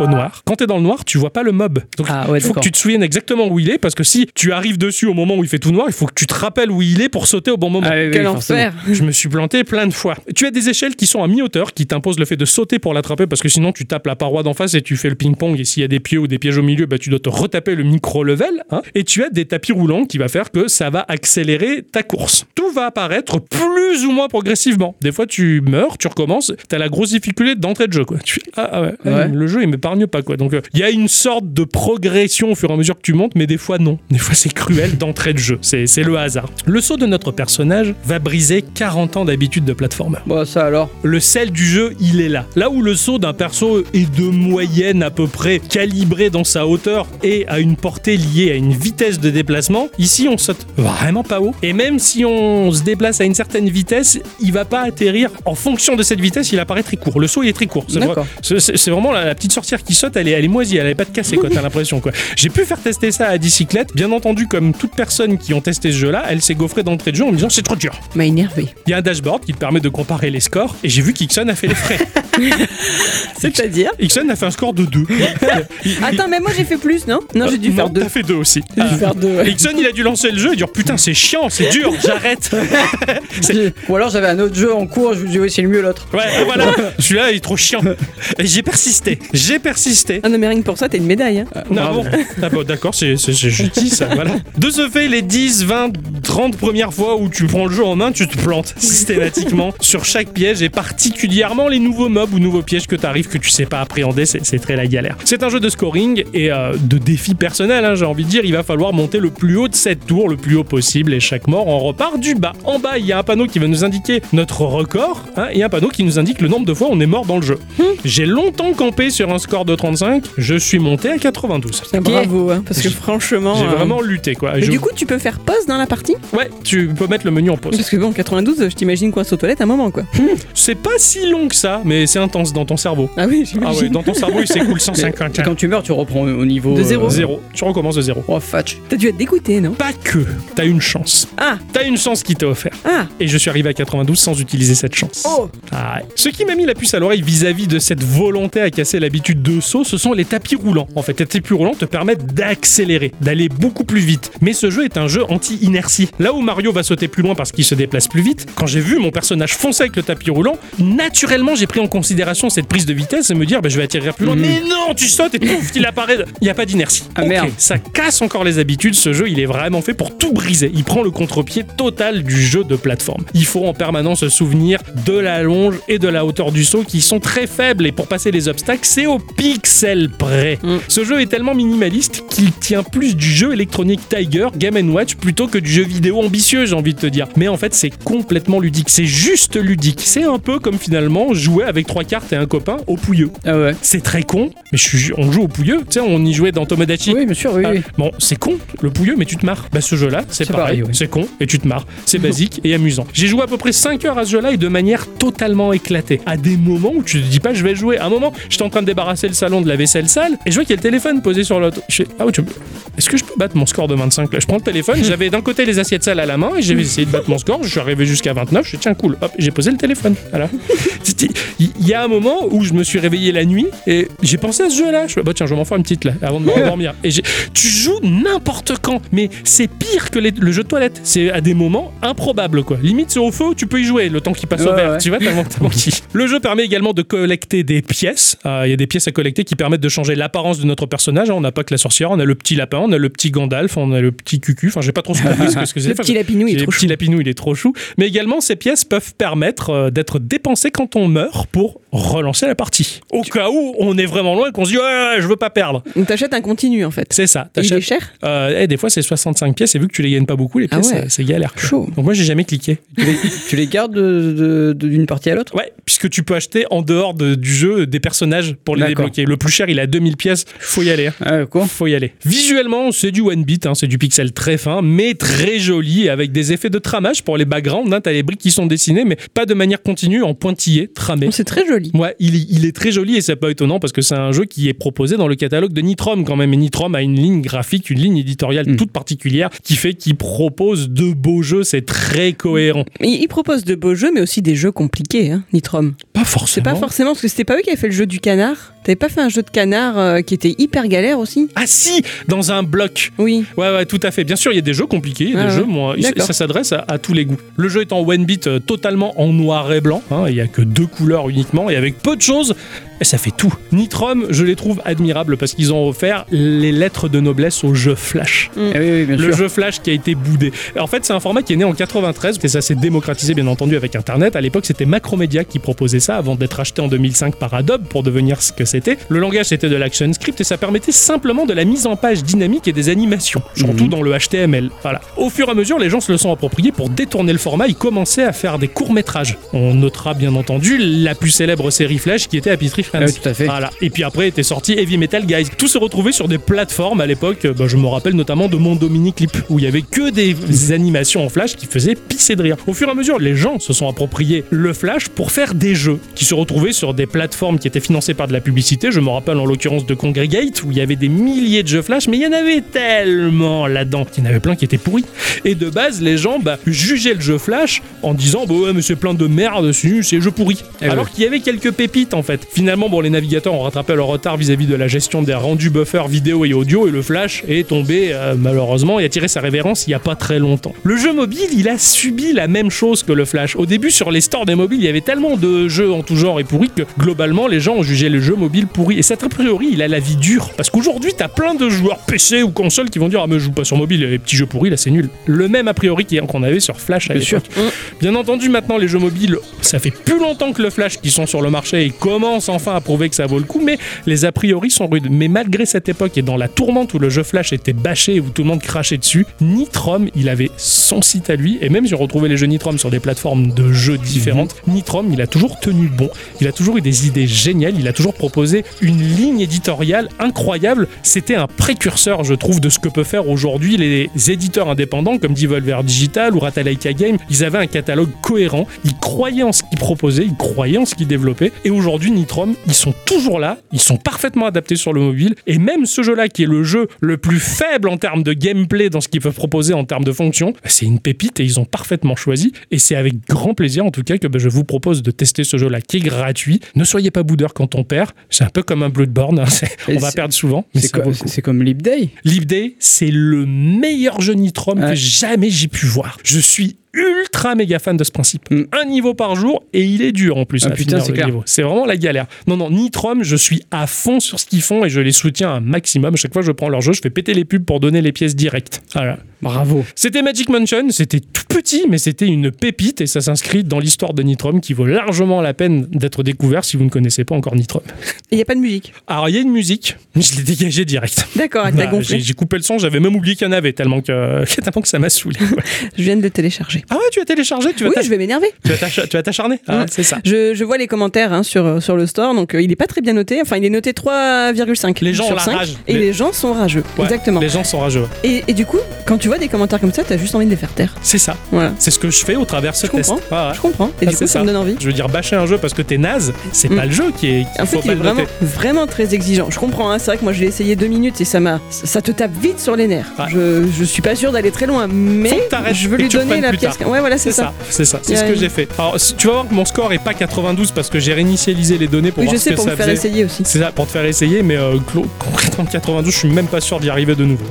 au noir. Quand tu es dans le noir, tu vois pas le mob. Donc, Ah ouais, il faut que tu te souviennes exactement où il est parce que si tu arrives dessus au moment où il fait tout noir, il faut que tu te rappelles où il est pour sauter au bon moment. Ah oui, Quel enfer Je me suis planté plein de fois. Tu as des échelles qui sont à mi-hauteur, qui t'imposent le fait de sauter pour l'attraper, parce que sinon tu tapes la paroi d'en face et tu fais le ping-pong, et s'il y a des pieds ou des pièges au milieu, bah, tu dois te retaper le micro-level. hein. Et tu as des tapis roulants qui va faire que ça va accélérer ta course. Tout va apparaître plus ou moins progressivement. Des fois tu meurs, tu recommences, t'as la grosse difficulté d'entrée de jeu. Quoi. Tu fais, ah, ah ouais, Ouais. le jeu il me paraît t'épargne pas quoi. Donc euh, il y a une sorte de progression au fur et à mesure que tu montes, mais des fois non. Des fois c'est cruel d'entrée de jeu. C'est le hasard. Le saut de notre personnage va briser 40 ans d'habitude de plateforme. Bon, ça alors. Le sel du jeu, il est là. Là où le saut d'un perso est de moyenne à peu près, calibré dans sa hauteur et à une portée liée à une vitesse de déplacement, ici on saute vraiment pas haut. Et même si on se déplace à une certaine vitesse, il va pas atterrir en fonction de cette vitesse, il apparaît très court. Le saut il est très court. C'est vraiment la, la petite qui saute, elle est, elle est moisie, elle avait pas de cassé quoi, t'as l'impression quoi. J'ai pu faire tester ça à bicyclette, bien entendu comme toute personne qui ont testé ce jeu là, elle s'est gaufrée d'entrée de jeu en me disant c'est trop dur. M'a énervé. Il y a un dashboard qui te permet de comparer les scores et j'ai vu qu'Ixon a fait les frais. C'est-à-dire Ixon a fait un score de 2. Attends, mais moi j'ai fait plus, non? Non, j'ai dû faire deux. T'as fait 2 aussi. J'ai dû faire deux. ouais. Ixon il a dû lancer le jeu et dire putain c'est chiant, c'est dur, j'arrête. Ou alors j'avais un autre jeu en cours, je me dis oui, c'est le mieux l'autre. Ouais, voilà, celui-là il est trop chiant. Et j'ai persisté, j'ai persisté. Ah non, mais rien que pour ça, t'as une médaille. Hein. Non, bon. Ah bon, d'accord, c'est, dis ça, voilà. De ce fait, les 10, 20, 30 premières fois où tu prends le jeu en main, tu te plantes systématiquement sur chaque piège et particulièrement les nouveaux mobs ou nouveaux pièges que tu arrives que tu sais pas appréhender, c'est, très la galère. C'est un jeu de scoring et euh, de défi personnel, hein, j'ai envie de dire. Il va falloir monter le plus haut de cette tour, le plus haut possible et chaque mort en repart du bas. En bas, il y a un panneau qui va nous indiquer notre record hein, et un panneau qui nous indique le nombre de fois on est mort dans le jeu. J'ai longtemps campé sur un score de 35, je suis monté à 92. Ah, Bravo, hein, parce que franchement. J'ai euh, vraiment lutté quoi. Mais Je- du coup, tu peux faire pause dans la partie ouais, tu peux mettre le menu en pause. Parce que bon, 92, je t'imagine coincé aux toilettes un moment, quoi. C'est pas si long que ça, mais c'est intense dans ton cerveau. Ah oui, Ah j'imagine. ouais, dans ton cerveau il s'écoule Et 150. quand tu meurs, tu reprends au niveau. De zéro. euh, Zéro. Tu recommences de zéro. Oh, fatch. T'as dû être dégoûté, non? Pas que. T'as une chance. Ah, T'as une chance qui t'est offerte. ah, Et je suis arrivé à 92 sans utiliser cette chance. oh Ah ouais. Ce qui m'a mis la puce à l'oreille vis-à-vis de cette volonté à casser l'habitude de saut, ce sont les tapis roulants. En fait, les tapis roulants te permettent d'accélérer, d'aller beaucoup plus vite. Mais ce jeu est un jeu anti-inertie. Là où Mario va sauter plus loin parce qu'il se déplace plus vite, quand j'ai vu mon personnage foncer avec le tapis roulant, naturellement j'ai pris en considération cette prise de vitesse et me dire bah, je vais atterrir plus loin. Mhm. Mais non, tu sautes et pouf, il apparaît. Il n'y a pas d'inertie. Ah, merde. Ça casse encore les habitudes. Ce jeu, il est vraiment fait pour tout briser. Il prend le contre-pied total du jeu de plateforme. Il faut en permanence se souvenir de la longe et de la hauteur du saut qui sont très faibles. Et pour passer les obstacles, c'est au pixel près. Mm. Ce jeu est tellement minimaliste qu'il tient plus du jeu électronique Tiger, Game Watch, plutôt que du jeu vidéo ambitieux, j'ai envie de te dire. Mais en fait, c'est complètement ludique. C'est juste ludique. C'est un peu comme finalement jouer avec trois cartes et un copain au pouilleux. Ah ouais. C'est très con, mais je on joue au pouilleux. Tu sais, on y jouait dans Tomodachi. Oui, bien sûr, oui. Ah, oui. bon, c'est con, le pouilleux, mais tu te marres. Bah, ce jeu-là, c'est C'est pareil. pareil, oui. C'est con et tu te marres. C'est basique et amusant. J'ai joué à peu près 5 heures à ce jeu-là et de manière totalement éclatée. À des moments où tu te dis pas, je vais jouer. À un moment, j'étais en train de débarrasser le salon de la vaisselle sale et je vois qu'il y a le téléphone posé sur l'autre. Je fais, ah ouais, tu- est-ce que je peux battre mon score de 25 là? Je prends le téléphone, j'avais d'un côté les assiettes sales à la main et j'ai essayé de battre mon score. Je suis arrivé jusqu'à 29. Je dis, tiens, cool. Hop, j'ai posé le téléphone. Voilà. Il y a un moment où je me suis réveillé la nuit et j'ai pensé à ce jeu-là. Je fais, bah tiens, je vais m'en faire une petite là avant de me rendormir. Et tu joues n'importe quand, mais c'est pire que les- le jeu de toilette. C'est à des moments improbables quoi. Limite, c'est au feu, tu peux y jouer le temps qui passe au vert. ouais. Tu vois, tellement, tellement qu'il- Le jeu permet également de collecter des pièces. Euh, Il y a des pièces à collecter qui permettent de changer l'apparence de notre personnage. On n'a pas que la sorcière, on a le petit lapin, on a le petit Gandalf, on a le petit cucu. Enfin, j'ai pas trop compris ce que ce que c'est. Le petit lapinou, il est le trop petit chou. lapinou, il est trop chou. Mais également, ces pièces peuvent permettre euh, d'être dépensées quand on meurt pour relancer la partie. Au cas où on est vraiment loin et qu'on se dit ouais, je veux pas perdre. Donc t'achètes un continu en fait. C'est ça. Il est cher Euh, eh, des fois, c'est 65 pièces et vu que tu les gagnes pas beaucoup, les Ah pièces, ouais. euh, c'est galère. Chaud. Donc moi, j'ai jamais cliqué. Tu les, tu les gardes de- de- de- d'une partie à l'autre? Ouais, puisque tu peux acheter en dehors de- du jeu des personnages pour les débloquer. Le plus cher, il est à 2000 pièces. Faut y aller. hein. Ah, quoi Faut y aller. Visuellement, c'est du one bit, hein, c'est du pixel très fin, mais très joli, avec des effets de tramage pour les backgrounds. Hein, T'as les briques qui sont dessinées, mais pas de manière continue, en pointillé, tramé. Oh, C'est très joli. Ouais, il, est- il est très joli et c'est pas étonnant parce que c'est un jeu qui est proposé dans le catalogue de Nitrom quand même. Et Nitrom a une ligne graphique, une ligne éditoriale Mm. toute particulière qui fait qu'il propose de beaux jeux. C'est très cohérent. Il, il propose de beaux jeux, mais aussi des jeux compliqués, hein, Nitrom. Pas C'est forcément. pas forcément parce que c'était pas eux qui avaient fait le jeu du canard. T'avais pas fait un jeu de canard euh, qui était hyper galère aussi? Ah si, dans un bloc. Oui. Ouais, ouais, tout à fait. Bien sûr, il y a des jeux compliqués, il y a Ah des ouais. jeux, moi, ça s'adresse à, à tous les goûts. Le jeu est en one bit euh, totalement en noir et blanc, hein, il y a que deux couleurs uniquement, et avec peu de choses, et ça fait tout. Nitrom, je les trouve admirables parce qu'ils ont offert les lettres de noblesse au jeu Flash. Eh oui, oui, bien Le sûr. jeu Flash qui a été boudé. En fait, c'est un format qui est né en 93 et ça s'est démocratisé bien entendu avec Internet. À l'époque, c'était Macromedia qui proposait ça avant d'être acheté en 2005 par Adobe pour devenir ce que c'était. Le langage c'était de l'action script et ça permettait simplement de la mise en page dynamique et des animations, surtout dans le HTML. Voilà. Au fur et à mesure, les gens se le sont appropriés pour détourner le format. Ils commençaient à faire des courts métrages. On notera bien entendu la plus célèbre série Flash qui était Happy Tree Friends. Ah oui, tout à fait. Voilà. Et puis après était sorti Heavy Metal Guys. Tout se retrouvait sur des plateformes à l'époque. bah, je me rappelle notamment de mon Dominique Clip où il y avait que des animations en Flash qui faisaient pisser de rire. Au fur et à mesure, les gens se sont appropriés le Flash pour faire des jeux qui se retrouvaient sur des plateformes qui étaient financées par de la publicité. Je me rappelle en l'occurrence de Congregate où il y avait des milliers de jeux Flash, mais il y en avait tellement là-dedans. Il y en avait plein qui étaient pourris. Et de base, les gens bah, jugeaient le jeu Flash en disant bah ouais, mais c'est plein de merde dessus, c'est jeu pourri. Eh Alors qu'il y avait quelques pépites en fait. Finalement, bon, les navigateurs ont rattrapé leur retard vis-à-vis de la gestion des rendus buffers vidéo et audio et le Flash est tombé euh, malheureusement et a tiré sa révérence il y a pas très longtemps. Le jeu mobile, il a subi la même chose que le Flash. Au début, sur les stores des mobiles, il y avait tellement de jeux en tout genre et pourris que globalement, les gens ont jugé le jeu mobile pourri. Et cet a priori, il a la vie dure parce qu'aujourd'hui, t'as plein de joueurs PC ou console qui vont dire ah mais je joue pas sur mobile, les petits jeux pourris là, c'est nul. Le même a priori qu'on avait sur Flash à l'époque. Bien entendu, maintenant, les jeux mobiles, ça fait plus longtemps que le Flash qui sont sur le marché et commencent enfin à prouver que ça vaut le coup, mais les a priori sont rudes. Mais malgré cette époque et dans la tourmente où le jeu Flash était bâché et où tout le monde crachait dessus, Nitrom, il avait son site à lui, et même si on retrouvait les jeux Nitrom sur des plateformes de jeux différentes, Nitrom, il a toujours tenu bon, il a toujours eu des idées géniales, il a toujours proposé une ligne éditoriale incroyable. C'était un précurseur, je trouve, de ce que peut faire aujourd'hui les éditeurs indépendants comme Devolver Digital ou Ratalaika Game. Ils avaient un catalogue cohérent, ils croyaient en ce qu'ils proposaient, ils croyaient en ce qu'ils développaient. Et aujourd'hui, Nitrom, ils sont toujours là, ils sont parfaitement adaptés sur le mobile. Et même ce jeu-là, qui est le jeu le plus faible en termes de gameplay dans ce qu'ils peuvent proposer en termes de fonctions, c'est une pépite et ils ont parfaitement choisi. Et c'est avec grand plaisir, en tout cas, que ben, je vous propose de tester ce jeu-là qui est gratuit. Ne soyez pas boudeur quand on perd. C'est un peu comme un Bloodborne. hein. On va perdre souvent. Mais C'est co- comme Leap Day? Leap Day, c'est le meilleur jeu Nitrom que jamais j'ai pu voir. Je suis ultra méga fan de ce principe. Mm. Un niveau par jour et il est dur en plus. Ah, à putain, c'est le clair. niveau. C'est vraiment la galère. Non, non, Nitrom, je suis à fond sur ce qu'ils font et je les soutiens un maximum. À chaque fois que je prends leur jeu, je fais péter les pubs pour donner les pièces directes. Voilà. Bravo. C'était Magic Mansion, c'était tout petit, mais c'était une pépite et ça s'inscrit dans l'histoire de Nitrom qui vaut largement la peine d'être découvert si vous ne connaissez pas encore Nitrom. Il n'y a pas de musique. Alors, il y a une musique, mais je l'ai dégagée direct. D'accord, elle t'a Bah, gonflé. j'ai coupé le son, j'avais même oublié qu'il y en avait tellement que, tellement que ça m'a saoulé. Je viens de le télécharger. ah ouais, tu as téléchargé Tu vas Oui, je vais m'énerver. tu vas t'ach- tu vas t'acharner Ah, Mm. c'est ça. Je, je vois les commentaires hein, sur, sur le store, donc euh, il est pas très bien noté. Enfin, il est noté 3,5. Les gens sur ont la 5, rage. Et Les- les... gens sont rageux. Ouais, Exactement. Les gens sont rageux. Et, et du coup, quand tu vois des commentaires comme ça, t'as juste envie de les faire taire. C'est ça. Voilà. C'est ce que je fais au travers de ce Je test. comprends. Ah ouais. Je comprends. Et Ah, du coup, ça. ça. me donne envie. Je veux dire, bâcher un jeu parce que t'es naze, c'est pas le jeu qui est. En fait, il vraiment. Vraiment très exigeant. Je comprends, hein, c'est vrai que moi je l'ai essayé deux minutes et ça m'a, ça te tape vite sur les nerfs. Ouais. Je, je suis pas sûr d'aller très loin, mais je veux lui donner la pièce. tard. Ouais, voilà, c'est ça. c'est ça, c'est ce que j'ai fait. Alors, tu vas voir que mon score est pas 92 parce que j'ai réinitialisé les données pour Oui, voir je ce sais que pour ça me faire faisait. essayer aussi. C'est ça, pour te faire essayer, mais euh, clo- concrètement 92, je suis même pas sûr d'y arriver de nouveau.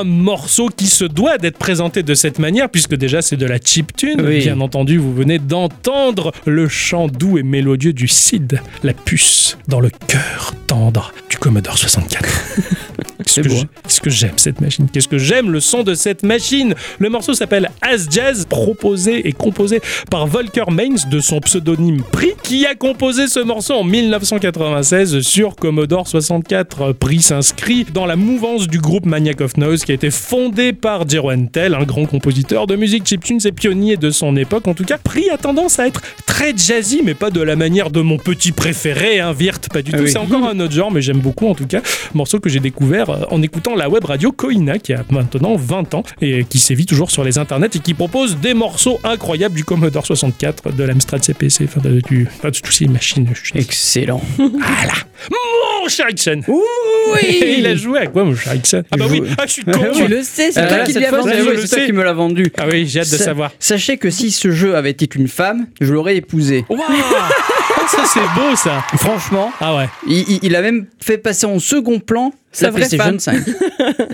Un morceau qui se doit d'être présenté de cette manière, puisque déjà c'est de la chiptune. Oui. Bien entendu, vous venez d'entendre le chant doux et mélodieux du Cid, la puce dans le cœur tendre du Commodore 64. Qu'est-ce C'est beau, que j'aime cette machine Qu'est-ce que j'aime le son de cette machine Le morceau s'appelle As Jazz, proposé et composé par Volker Mainz de son pseudonyme Pri, qui a composé ce morceau en 1996 sur Commodore 64. Pri s'inscrit dans la mouvance du groupe Maniac of Noise qui a été fondé par Jero Entel, un grand compositeur de musique chiptunes et pionnier de son époque. En tout cas, Pri a tendance à être très jazzy, mais pas de la manière de mon petit préféré, hein, Virt, pas du Ah tout. oui. C'est encore un autre genre, mais j'aime beaucoup en tout cas. Morceau que j'ai découvert euh, en écoutant la web radio Koina, qui a maintenant 20 ans et qui sévit toujours sur les internets et qui propose des morceaux incroyables du Commodore 64, de l'Amstrad CPC, enfin de, du, enfin, de toutes ces machines. Excellent. Voilà. Mon cher Ixon Oui Il a joué à quoi, mon cher Ixon Ah bah oui, ah je suis con Tu le sais, c'est Euh, toi qui cette lui as fois, vendu. c'est- ouais, toi sais. qui me l'a vendu. Ah oui, j'ai hâte de Sa- savoir. Sachez que si ce jeu avait été une femme, je l'aurais épousé. Waouh Ah, Ça c'est beau ça Franchement, Ah ouais. il, a même fait passer en second plan Sa la PlayStation 5.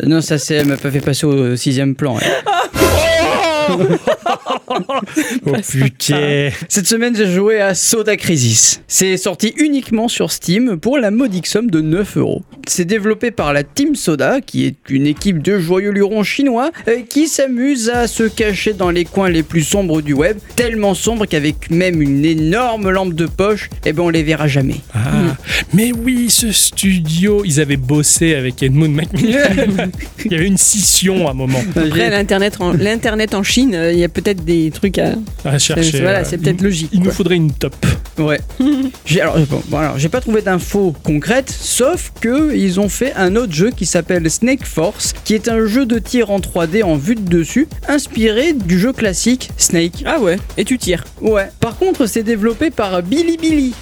non, ça c'est, elle m'a pas fait passer au sixième plan. elle. Oh putain Cette semaine, j'ai joué à Soda Crisis. C'est sorti uniquement sur Steam pour la modique somme de 9 euros. C'est développé par la Team Soda, qui est une équipe de joyeux lurons chinois euh, qui s'amuse à se cacher dans les coins les plus sombres du web, tellement sombres qu'avec même une énorme lampe de poche, eh ben on les verra jamais. Ah, mais oui, ce studio, ils avaient bossé avec Edmund Macmillan. Il y avait une scission à un moment Après, l'Internet en, l'Internet en Chine, euh, il y a peut-être des trucs à. à chercher. voilà, c'est peut-être il- logique, Il nous faudrait une top. Ouais. j'ai alors, bon, bon, alors, j'ai pas trouvé d'infos concrètes, sauf que ils ont fait un autre jeu qui s'appelle Snake Force, qui est un jeu de tir en 3D en vue de dessus, inspiré du jeu classique Snake. Ah ouais, et tu tires. Ouais. Par contre, c'est développé par Bilibili.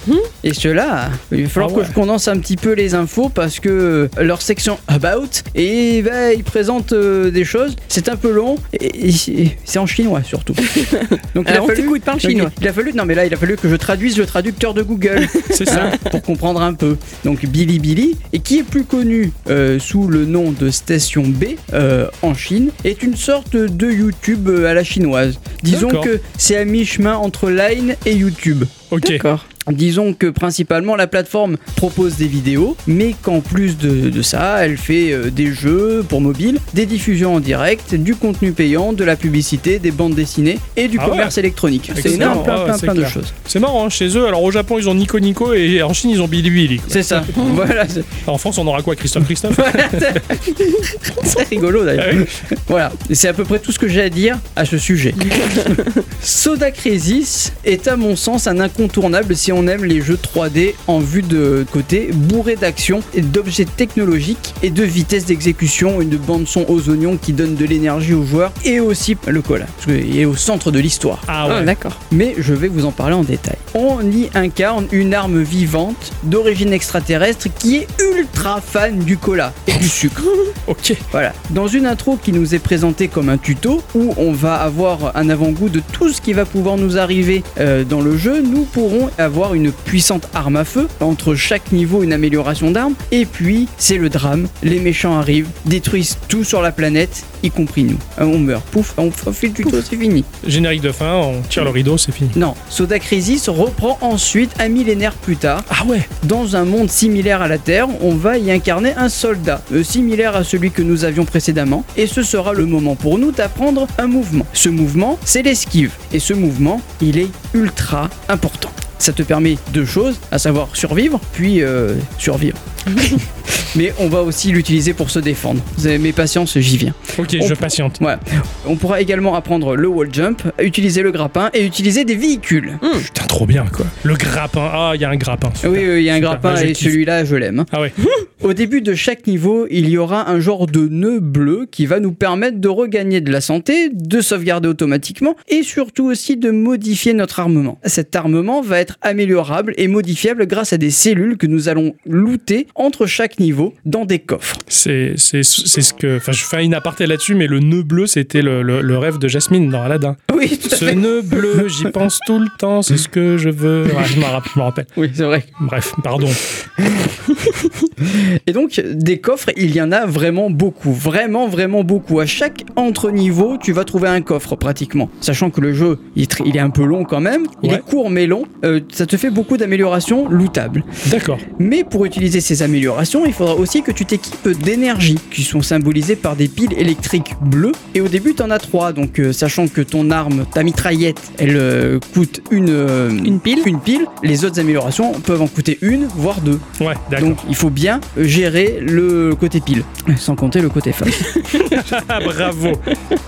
Et cela, il va falloir Ah ouais. que je condense un petit peu les infos parce que leur section About et bah, ils présentent euh, des choses. C'est un peu long et, et c'est en chinois surtout. Donc Alors, on t'écoute, parle donc, chinois. Il a fallu, non mais là, il a fallu que je traduise le traducteur de Google C'est ça. hein, pour comprendre un peu. Donc Bilibili, et qui est plus connu euh, sous le nom de Station B euh, en Chine, est une sorte de YouTube euh, à la chinoise. Disons D'accord. que c'est à mi-chemin entre Line et YouTube. Ok. D'accord. Disons que principalement la plateforme propose des vidéos, mais qu'en plus de, de ça, elle fait euh, des jeux pour mobile, des diffusions en direct, du contenu payant, de la publicité, des bandes dessinées et du Ah ouais. commerce électronique. C'est énorme, plein, Ah ouais, plein, plein de choses. C'est marrant, hein, chez eux. Alors au Japon, ils ont Nico Nico et en Chine, ils ont Bilibili. C'est ça. voilà, En France, on aura quoi Christophe Christophe c'est rigolo d'ailleurs. Ah oui. Voilà, c'est à peu près tout ce que j'ai à dire à ce sujet. Soda Crisis est à mon sens un incontournable si on aime les jeux 3D en vue de côté, bourré d'action et d'objets technologiques et de vitesse d'exécution, une bande son aux oignons qui donne de l'énergie aux joueurs et aussi le cola, parce qu'il est au centre de l'histoire. Ah Ah, ouais. d'accord. Mais je vais vous en parler en détail. On y incarne une arme vivante d'origine extraterrestre qui est ultra fan du cola et du sucre. Ok. Voilà. Dans une intro qui nous est présentée comme un tuto, où on va avoir un avant-goût de tout ce qui va pouvoir nous arriver euh, dans le jeu, nous pourrons avoir une puissante arme à feu, entre chaque niveau une amélioration d'arme, et puis c'est le drame, les méchants arrivent, détruisent tout sur la planète, y compris nous. Euh, On meurt, pouf, on on fait le tuto, c'est fini. Générique de fin, on tire le rideau, c'est fini. Non, Soda Crisis reprend ensuite un millénaire plus tard, Ah ouais. dans un monde similaire à la Terre, on va y incarner un soldat, euh, similaire à celui que nous avions précédemment, et ce sera le moment pour nous d'apprendre un mouvement. Ce mouvement, c'est l'esquive, et ce mouvement, il est ultra important. Ça te permet deux choses, à savoir survivre, puis euh, survivre. Mais on va aussi l'utiliser pour se défendre. Vous avez mes patience, j'y viens. Ok, On je patiente. Ouais. On pourra également apprendre le wall jump, utiliser le grappin et utiliser des véhicules. Putain, trop bien quoi. Le grappin. Ah, il y a un grappin. Oui, oui, il y a un Super. grappin et celui-là, je l'aime. Ah ouais. Au début de chaque niveau, il y aura un genre de nœud bleu qui va nous permettre de regagner de la santé, de sauvegarder automatiquement et surtout aussi de modifier notre armement. Cet armement va être être améliorables et modifiables grâce à des cellules que nous allons looter entre chaque niveau dans des coffres. C'est ce que. Enfin, je fais une aparté là-dessus, mais le nœud bleu, c'était le, le- le rêve de Jasmine dans Aladdin. Oui, tout à Ce fait. nœud bleu, j'y pense tout le temps, c'est ce que je veux. Ouais, je m'en rappelle- je me rappelle. Oui, c'est vrai. Bref, pardon. Et donc, des coffres, il y en a vraiment beaucoup. Vraiment, vraiment beaucoup. À chaque entre-niveau, tu vas trouver un coffre pratiquement. Sachant que le jeu, il est, tr- il est un peu long quand même. Il Ouais. est court mais long. Euh, ça te fait beaucoup d'améliorations lootables. D'accord. Mais pour utiliser ces améliorations, il faudra aussi que tu t'équipes d'énergie, qui sont symbolisées par des piles électriques bleues. Et au début, tu en as trois. Donc, euh, sachant que ton arme, ta mitraillette, elle euh, coûte une, euh, Une pile une pile, les autres améliorations peuvent en coûter une, voire deux. Ouais, d'accord. Donc il faut bien gérer le côté pile, sans compter le côté face. Bravo.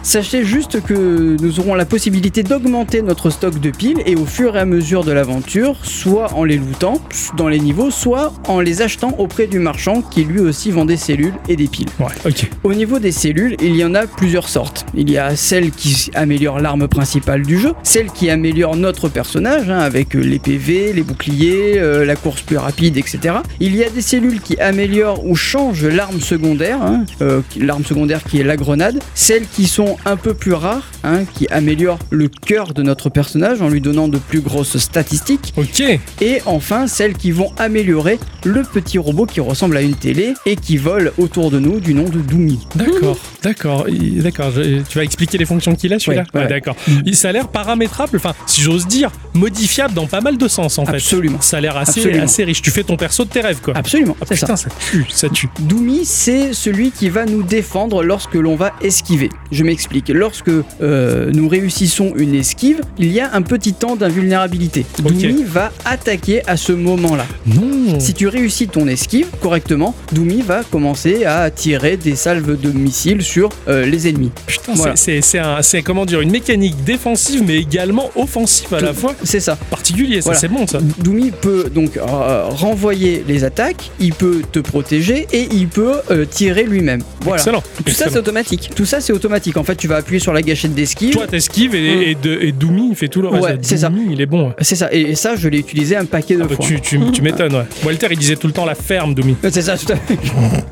Sachez juste que nous aurons la possibilité d'augmenter notre stock de piles et au fur et à mesure de l'aventure, soit en les lootant dans les niveaux, soit en les achetant auprès du marchand qui lui aussi vend des cellules et des piles. Ouais, ok. Au niveau des cellules, il y en a plusieurs sortes. Il y a celles qui améliorent l'arme principale du jeu, celles qui améliorent notre personnage, hein, avec euh, les PV, les boucliers, euh, la course plus rapide, etc. Il y a des cellules qui améliorent ou changent l'arme secondaire, hein, euh, l'arme secondaire qui est la grenade, celles qui sont un peu plus rares, hein, qui améliorent le cœur de notre personnage en lui donnant de plus grosses statistiques, Ok. et enfin celles qui vont améliorer le petit robot qui ressemble à une télé et qui vole autour de nous du nom de Doomy. D'accord, d'accord, d'accord. Tu vas expliquer les fonctions qu'il a celui-là Ouais, ouais. d'accord. Il- Ça a l'air paramétrable, enfin, si j'ose dire, modifiable dans pas mal de sens en fait. Absolument. Ça a l'air assez, Absolument. assez riche. Tu fais ton perso de tes rêves quoi. Absolument, Ah, ça. putain, ça tue, ça tue. Doomy, c'est celui qui va nous défendre lorsque l'on va esquiver. Je m'explique. Lorsque euh, nous réussissons une esquive, il y a un petit temps d'invulnérabilité. Doomy va attaquer à ce moment-là. Non. Si tu réussis ton esquive correctement, Doomy va commencer à tirer des salves de missiles sur euh, les ennemis. Putain, Voilà. c'est- comment dire une mécanique défensive mais également offensive à la fois. C'est ça. Particulier, ça Voilà. c'est bon ça. Doomy peut donc euh, renvoyer les attaques, il peut te protéger et il peut euh, tirer lui-même. Voilà. Excellent. Tout ça, c'est automatique. Tout ça, c'est automatique. En fait, tu vas appuyer sur la gâchette d'esquive. Toi t'esquives et, et, de- et il fait tout le reste. Ouais, c'est ça. Il est bon. C'est ça. Et, et ça, je l'ai utilisé un paquet de Ah bah, fois. tu tu, tu m'étonnes, ouais. Walter il disait tout le temps la ferme Doomy. Euh, C'est ça, tout à fait.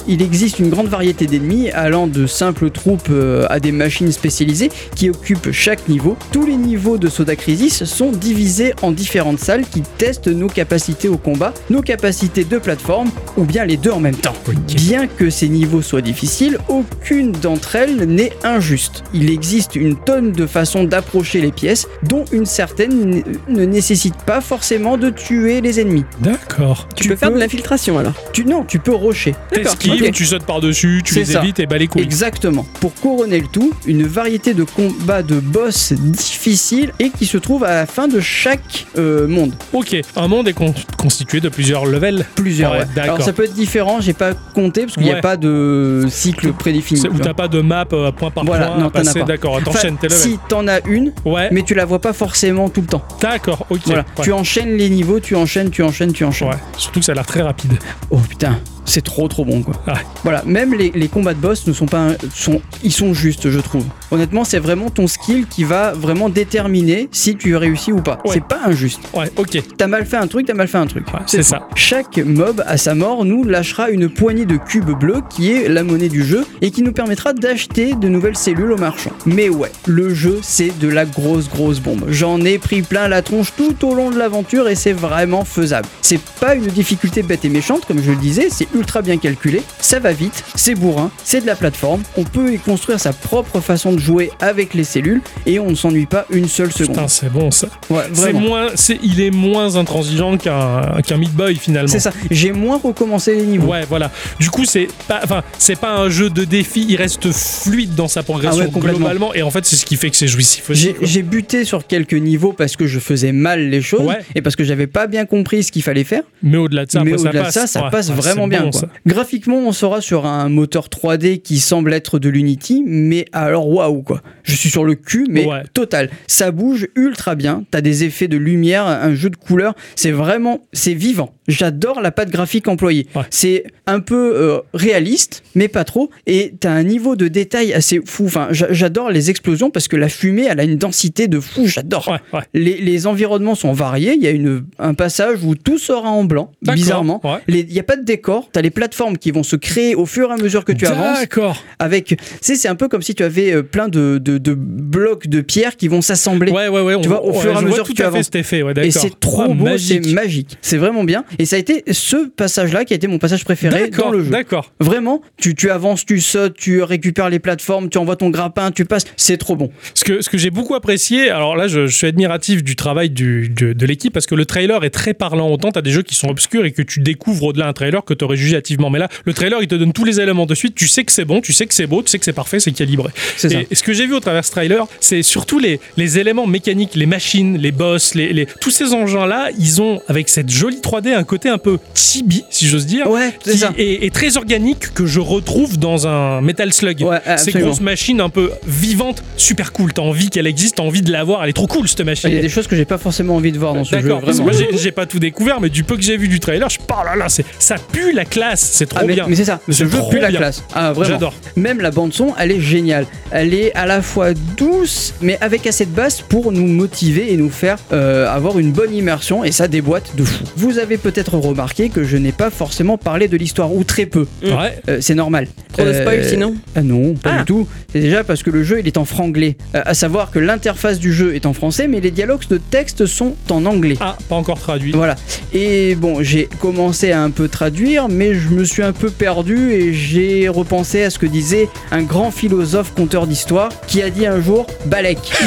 Il existe une grande variété d'ennemis allant de simples troupes euh, à des machines spécialisées qui occupent chaque niveau. Tous les niveaux de Soda Crisis sont divisés en différentes salles qui testent nos capacités au combat, nos capacités de plateforme ou bien les deux en même temps. Bien que ces niveaux soient difficiles, aucune d'entre elles n'est injuste. Il existe une tonne de façons d'approcher les pièces, dont une certaine ne nécessite pas forcément de tuer les ennemis. D'accord. Tu, peux faire de l'infiltration alors. Tu, non, tu peux rusher. T'esquives, ok. tu sautes par-dessus, tu C'est les ça. évites et bah les couilles. Exactement. Pour couronner le tout, une variété de combats de boss difficiles et qui se trouvent à la fin de chaque euh, monde. Ok, un monde est con- constitué de plusieurs levels. Plusieurs. Ouais. Alors ça peut être différent, j'ai pas compté parce qu'il n'y Ouais. a pas de cycle prédéfini. Tu vois. t'as pas de map euh, point par Voilà, point non, à t'en as passer. pas. D'accord, Enfin, t'enchaînes tes levels. si t'en as une, Ouais, mais tu la vois pas forcément tout le temps. d'accord, ok. Voilà, ouais. tu enchaînes les niveaux, tu enchaînes, tu enchaînes, tu enchaînes. Ouais, surtout que ça a l'air très rapide. Oh putain, c'est trop trop bon quoi. Ouais. Voilà, même les, les combats de boss ne sont pas sont ils sont justes je trouve. Honnêtement, c'est vraiment ton skill qui va vraiment déterminer si tu réussis ou pas. Ouais. C'est pas injuste. Ouais, ok. T'as mal fait un truc, t'as mal fait un truc. Ouais, c'est ça. Chaque mob à sa mort nous lâchera une poignée de cubes bleus qui est la monnaie du jeu et qui nous permettra d'acheter de nouvelles cellules au marchand. Mais ouais, le jeu c'est de la grosse grosse bombe. J'en ai pris plein la tronche tout au long de l'aventure et c'est vraiment faisable. C'est pas une difficulté bête et méchante comme je le disais, c'est ultra bien calculé, ça va vite, c'est bourrin, c'est de la plateforme, on peut y construire sa propre façon de jouer avec les cellules et on ne s'ennuie pas une seule seconde. Putain, c'est bon ça. Ouais, C'est moins, c'est, il est moins intransigeant qu'un qu'un Meat Boy finalement. C'est ça, j'ai moins recommencé les niveaux. Ouais, voilà. Du coup, c'est pas, enfin, c'est pas un jeu de défi. Il reste fluide dans sa progression Ah ouais, globalement, et en fait, c'est ce qui fait que c'est jouissif aussi. J'ai j'ai buté sur quelques niveaux parce que je faisais mal les choses Ouais. et parce que j'avais pas bien compris ce qu'il fallait faire. Mais au-delà de ça, mais après, au-delà de passe. ça, ça Ouais, passe vraiment bien. Bien. bon, quoi. ça. Graphiquement, on sera sur un moteur 3D qui semble être de l'Unity, mais alors waouh quoi. Je suis sur le cul, mais Ouais. total. Ça bouge ultra bien. T'as des effets de lumière, un jeu de couleurs. C'est vraiment, c'est vivant. J'adore la patte graphique employée. Ouais. C'est un peu euh, réaliste, mais pas trop. Et t'as un niveau de détail assez fou. Enfin, j'a- j'adore les explosions parce que la fumée, elle a une densité de fou. J'adore. Ouais. Les, les environnements sont variés. Il y a une, un passage où tout sera en blanc, bizarrement. Il n'y a pas de décor. Tu as les plateformes qui vont se créer au fur et à mesure que tu avances. D'accord. Avec, tu c'est un peu comme si tu avais euh, plein de, de- de blocs de pierre qui vont s'assembler. Ouais, ouais, ouais. on- Tu vois, au fur et à mesure que tu avances. cet effet, ouais, Et c'est trop Ah, beau, c'est magique. C'est vraiment bien. Et ça a été ce passage-là qui a été mon passage préféré dans le jeu. d'accord. Vraiment, tu, tu avances, tu sautes, tu récupères les plateformes, tu envoies ton grappin, tu passes. C'est trop bon. Ce que, ce que j'ai beaucoup apprécié, alors là, je, je suis admiratif du travail du, de, de l'équipe parce que le trailer est très parlant. Autant t'as des jeux qui sont obscurs et que tu découvres au-delà un trailer que t'aurais hâtivement. Mais là, le trailer, il te donne tous les éléments de suite. Tu sais que c'est bon, tu sais que c'est beau, tu sais que c'est parfait, c'est calibré. Ça. Et, et ce que j'ai vu au travers de ce trailer, c'est surtout les, les éléments mécaniques, les machines, les boss, les, les- tous ces engins-là, ils ont, avec cette jolie 3D, un côté un peu chibi, si j'ose dire. Ouais, c'est qui ça. est, est très organique que je retrouve dans un Metal Slug. Ouais, Ces absolument. grosses machines un peu vivantes, super cool. T'as envie qu'elle existe, t'as envie de la voir. Elle est trop cool cette machine. Il y a des choses que j'ai pas forcément envie de voir dans ce jeu. Moi j'ai- pas tout découvert, mais du peu que j'ai vu du trailer, je parle là là, c'est ça pue la classe, c'est trop Ah, mais, bien. mais c'est ça, jeu trop pue la bien. classe. Ah, vraiment. J'adore. Même la bande-son, elle est géniale. Elle est à la fois douce, mais avec assez de basse pour nous motiver et nous faire euh, avoir une bonne immersion, et ça déboîte de fou. Vous avez peut-être remarqué que je n'ai pas forcément parlé de l'histoire, ou très peu. Ouais. Euh, c'est normal. Trop de spoil Euh, sinon Ah non, pas Ah. du tout. C'est déjà parce que le jeu il est en franglais. Euh, à savoir que l'interface du jeu est en français, mais les dialogues de texte sont en anglais. Ah, pas encore traduit. Voilà. Et bon, j'ai commencé à un peu traduire, mais je me suis un peu perdu et j'ai repensé à ce que disait un grand philosophe conteur d'histoire qui a dit un jour Balek.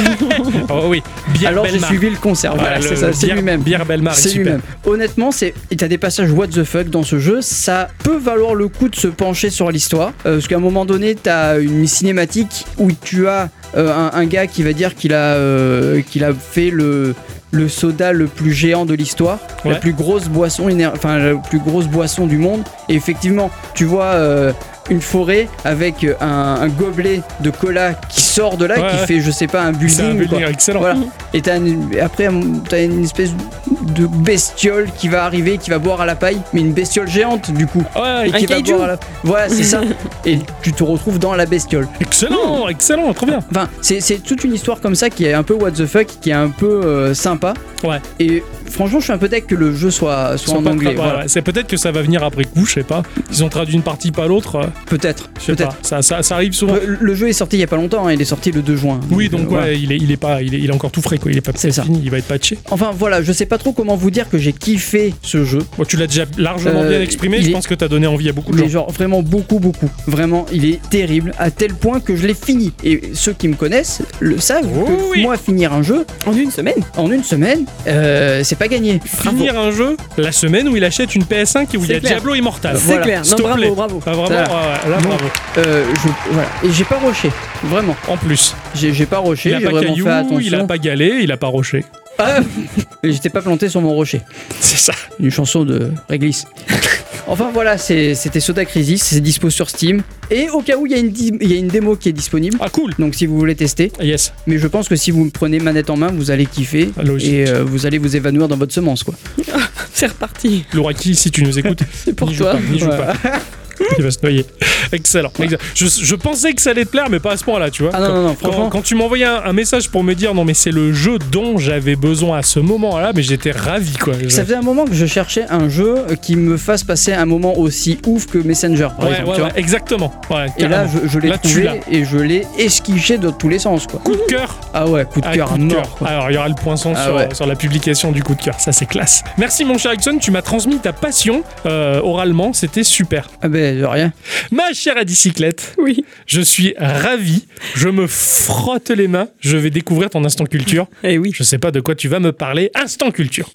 Oh oui, Bière Alors j'ai suivi le concert. Voilà, Ah, c'est ça, lui-même. C'est lui-même. Honnêtement, c'est t'as des passages what the fuck dans ce jeu. Ça peut valoir le coup de se pencher sur l'histoire, euh, parce qu'à un moment donné, t'as une cinématique où tu as euh, un, un gars qui va dire qu'il a euh, qu'il a fait le le soda le plus géant de l'histoire, la plus grosse boisson enfin la plus grosse boisson du monde. Et effectivement, tu vois. euh, une forêt avec un, un gobelet de cola qui sort de là, Ouais, qui ouais. fait, je sais pas, un C'est un building. quoi. building excellent. Voilà. Et t'as une- après, t'as une espèce de bestiole qui va arriver, qui va boire à la paille, mais une bestiole géante du coup. Ouais, Et qui va boire à la... Voilà, c'est ça. Et tu te retrouves dans la bestiole. excellent, excellent, trop bien. Enfin, c'est c'est toute une histoire comme ça qui est un peu what the fuck, qui est un peu euh, sympa. Ouais. Et franchement, je suis un peu deck que le jeu soit, soit en anglais. voilà. ouais. C'est peut-être que ça va venir après coup, je sais pas. Ils ont traduit une partie pas l'autre, euh, Peut-être. je sais Peut-être. pas. Ça, ça, ça arrive souvent. Le, le jeu est sorti il y a pas longtemps, hein, il est sorti le 2 juin. Oui, donc euh, ouais, voilà. il est, il est pas, il est, il est encore tout frais quoi. Il est pas C'est ça. fini, il va être patché. Enfin voilà, je sais pas trop comment vous dire que j'ai kiffé ce jeu. Bon, tu l'as déjà largement Euh, bien exprimé. Je est- pense que t'as donné envie à beaucoup de Mais gens. genre vraiment beaucoup beaucoup. Vraiment, il est terrible à tel point que je l'ai fini. Et ceux qui me connaissent le savent Oh que oui. moi finir un jeu En une semaine en une semaine, euh, c'est pas gagné. Finir un jeu la semaine où il achète une PS5 et où il y a clair. Diablo Immortal. C'est Voilà. clair. Non, bravo, bravo. Ah, vraiment, là, Donc, bravo. Euh, je, voilà. Et j'ai pas rushé, vraiment. En plus, J'ai j'ai pas rushé, il a j'ai pas vraiment caillou, fait attention. il a pas galé, il a pas roché. Ah, J'étais pas planté sur mon rocher. C'est ça. Une chanson de Réglisse. enfin voilà, c'est- c'était Soda Crisis, c'est dispo sur Steam. Et au cas où il y, a une di- il y a une démo qui est disponible, Ah cool. donc si vous voulez tester. Yes. Mais je pense que si vous me prenez manette en main, vous allez kiffer. Logique. Et euh, vous allez vous évanouir dans votre semence, quoi. C'est reparti. Louraki, si tu nous écoutes, C'est pour n'y joue toi. pas, n'y joue Voilà. pas. Il va se noyer. Excellent. Excellent. Je, je pensais que ça allait te plaire, mais pas à ce point-là, tu vois. Ah non, Quand- non, non, Quand, quand tu m'envoyais un, un message pour me dire non mais c'est le jeu dont j'avais besoin à ce moment-là, mais j'étais ravi quoi. Ça faisait un moment que je cherchais un jeu qui me fasse passer un moment aussi ouf que Messenger, par Ouais, exemple. ouais, tu ouais, vois. exactement. Et là, je, je l'ai trouvé et je l'ai esquiché de tous les sens, quoi. coup de cœur. Ah ouais, coup de Ah, cœur mort. quoi. Alors, il y aura le poinçon Ah sur la publication du coup de cœur. Ça, c'est classe. Merci, mon cher Ixon. Tu m'as transmis ta passion euh, oralement. C'était super. Ah ben, de rien. Ma chère à bicyclette, Oui. je suis ravi. Je me frotte les mains. Je vais découvrir ton instant culture. Eh oui. Je sais pas de quoi tu vas me parler. Instant culture.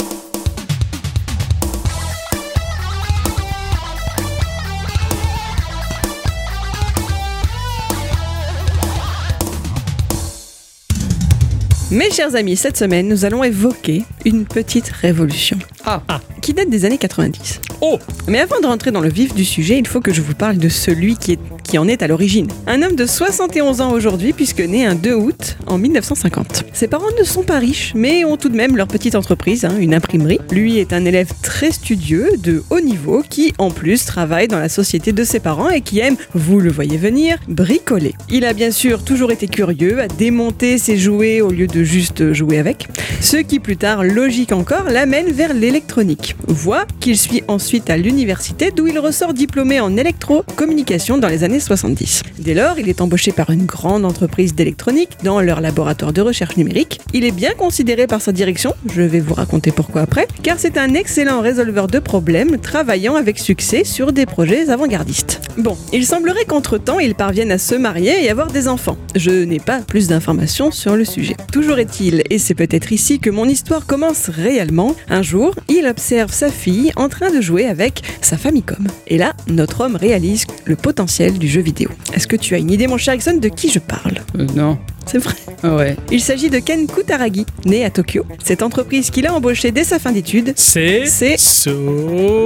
Mes chers amis, cette semaine, nous allons évoquer une petite révolution. Ah. Qui date des années 90. Oh Mais avant de rentrer dans le vif du sujet, il faut que je vous parle de celui qui, est- qui en est à l'origine. Un homme de 71 ans aujourd'hui, puisque né un 2 août en 1950. Ses parents ne sont pas riches, mais ont tout de même leur petite entreprise, hein, une imprimerie. Lui est un élève très studieux, de haut niveau, qui en plus travaille dans la société de ses parents et qui aime, vous le voyez venir, bricoler. Il a bien sûr toujours été curieux, à démonter ses jouets au lieu de juste jouer avec, ce qui plus tard, logique encore, l'amène vers l'électronique. Voie qu'il suit ensuite à l'université d'où il ressort diplômé en électrocommunication dans les années 70. Dès lors, il est embauché par une grande entreprise d'électronique dans leur laboratoire de recherche numérique. Il est bien considéré par sa direction, je vais vous raconter pourquoi après, car c'est un excellent résolveur de problèmes travaillant avec succès sur des projets avant-gardistes. Bon, il semblerait qu'entre-temps, il parvienne à se marier et avoir des enfants. Je n'ai pas plus d'informations sur le sujet. Est-il, et c'est peut-être ici que mon histoire commence réellement, un jour, il observe sa fille en train de jouer avec sa Famicom. Et là, notre homme réalise le potentiel du jeu vidéo. Est-ce que tu as une idée, mon cher Ixon, de qui je parle? Euh, non. C'est vrai ouais. Il s'agit de Ken Kutaragi, né à Tokyo. Cette entreprise qu'il a embauchée dès sa fin d'études, C'est. C'est-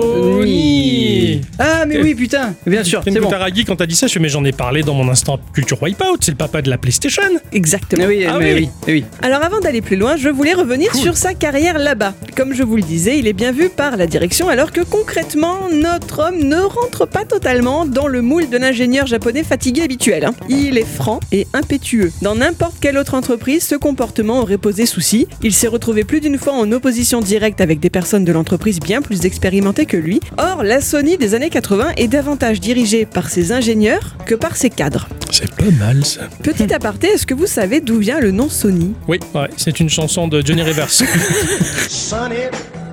Sony Ah, mais oui, putain. Bien sûr, Ken c'est bon. Kutaragi, quand t'as dit ça, je fais, mais j'en ai parlé dans mon instant culture Wipeout, c'est le papa de la PlayStation. exactement. Oui, Ah mais oui. oui, mais oui. Alors avant d'aller plus loin, je voulais revenir sur sa carrière là-bas. Comme je vous le disais, il est bien vu par la direction alors que concrètement, notre homme ne rentre pas totalement dans le moule de l'ingénieur japonais fatigué habituel. hein. Il est franc et impétueux. Dans n'importe quelle autre entreprise, ce comportement aurait posé souci. Il s'est retrouvé plus d'une fois en opposition directe avec des personnes de l'entreprise bien plus expérimentées que lui. Or, la Sony des années 80 est davantage dirigée par ses ingénieurs que par ses cadres. C'est pas mal ça. Petit aparté, est-ce que vous savez d'où vient le nom Sony? Oui, ouais, c'est une chanson de Johnny Rivers.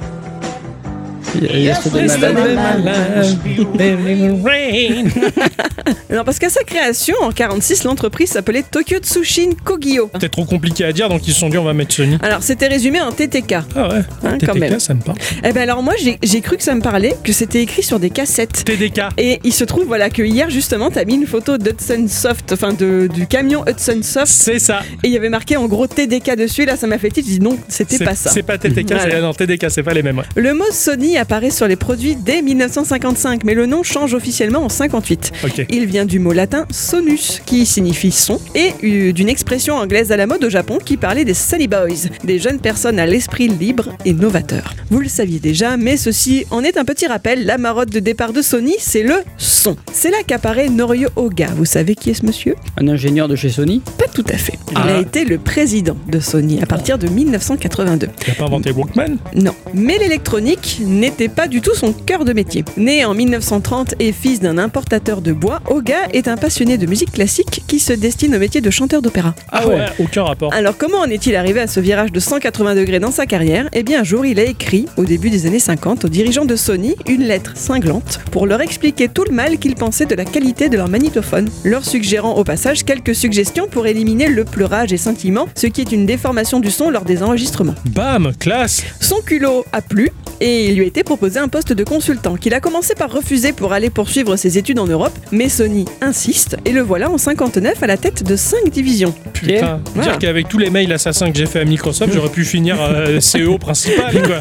Alors parce qu'à sa création en 46, l'entreprise s'appelait Tokyo Tsushin Kogyo. C'était trop compliqué à dire, donc ils se sont dit on va mettre Sony. Alors c'était résumé en TTK. Ah ouais, Hein, quand TTK, même. ça me parle. Eh ben alors moi j'ai j'ai cru que ça me parlait, que c'était écrit sur des cassettes. TDK. Et il se trouve voilà que hier justement t'as mis une photo d'Hudson Soft, enfin de, du camion Hudson Soft, C'est ça. et il y avait marqué en gros TDK dessus. Là ça m'a fait tilt, je dis non, c'était pas ça. C'est pas TTK, Voilà. c'est non, TDK, c'est pas les mêmes. ouais. Le mot Sony apparaît sur les produits dès 1955, mais le nom change officiellement en 58. Ok. Il vient du mot latin sonus, qui signifie son, et d'une expression anglaise à la mode au Japon qui parlait des Sunny Boys, des jeunes personnes à l'esprit libre et novateur. Vous le saviez déjà, mais ceci en est un petit rappel, la marotte de départ de Sony, c'est le son. C'est là qu'apparaît Norio Oga. Vous savez qui est ce monsieur? Un ingénieur de chez Sony? Pas tout à fait. Il Ah. a été le président de Sony à partir de 1982. Il a pas inventé Walkman? Non. Mais l'électronique n'était pas du tout son cœur de métier. Né en 1930 et fils d'un importateur de bois, Oga est un passionné de musique classique qui se destine au métier de chanteur d'opéra. Ah ouais, aucun rapport. Alors comment en est-il arrivé à ce virage de 180 degrés dans sa carrière? Eh bien un jour il a écrit, au début des années 50, aux dirigeants de Sony, une lettre cinglante pour leur expliquer tout le mal qu'ils pensaient de la qualité de leur magnétophone, leur suggérant au passage quelques suggestions pour éliminer le pleurage et scintillement, ce qui est une déformation du son lors des enregistrements. Bam, classe. Son culot a plu et il lui a été proposé un poste de consultant qu'il a commencé par refuser pour aller poursuivre ses études en Europe, mais Sony insiste et le voilà en 59 à la tête de 5 divisions. Putain, Voilà. dire qu'avec tous les mails assassins que j'ai fait à Microsoft, j'aurais pu finir euh, CEO principal, quoi.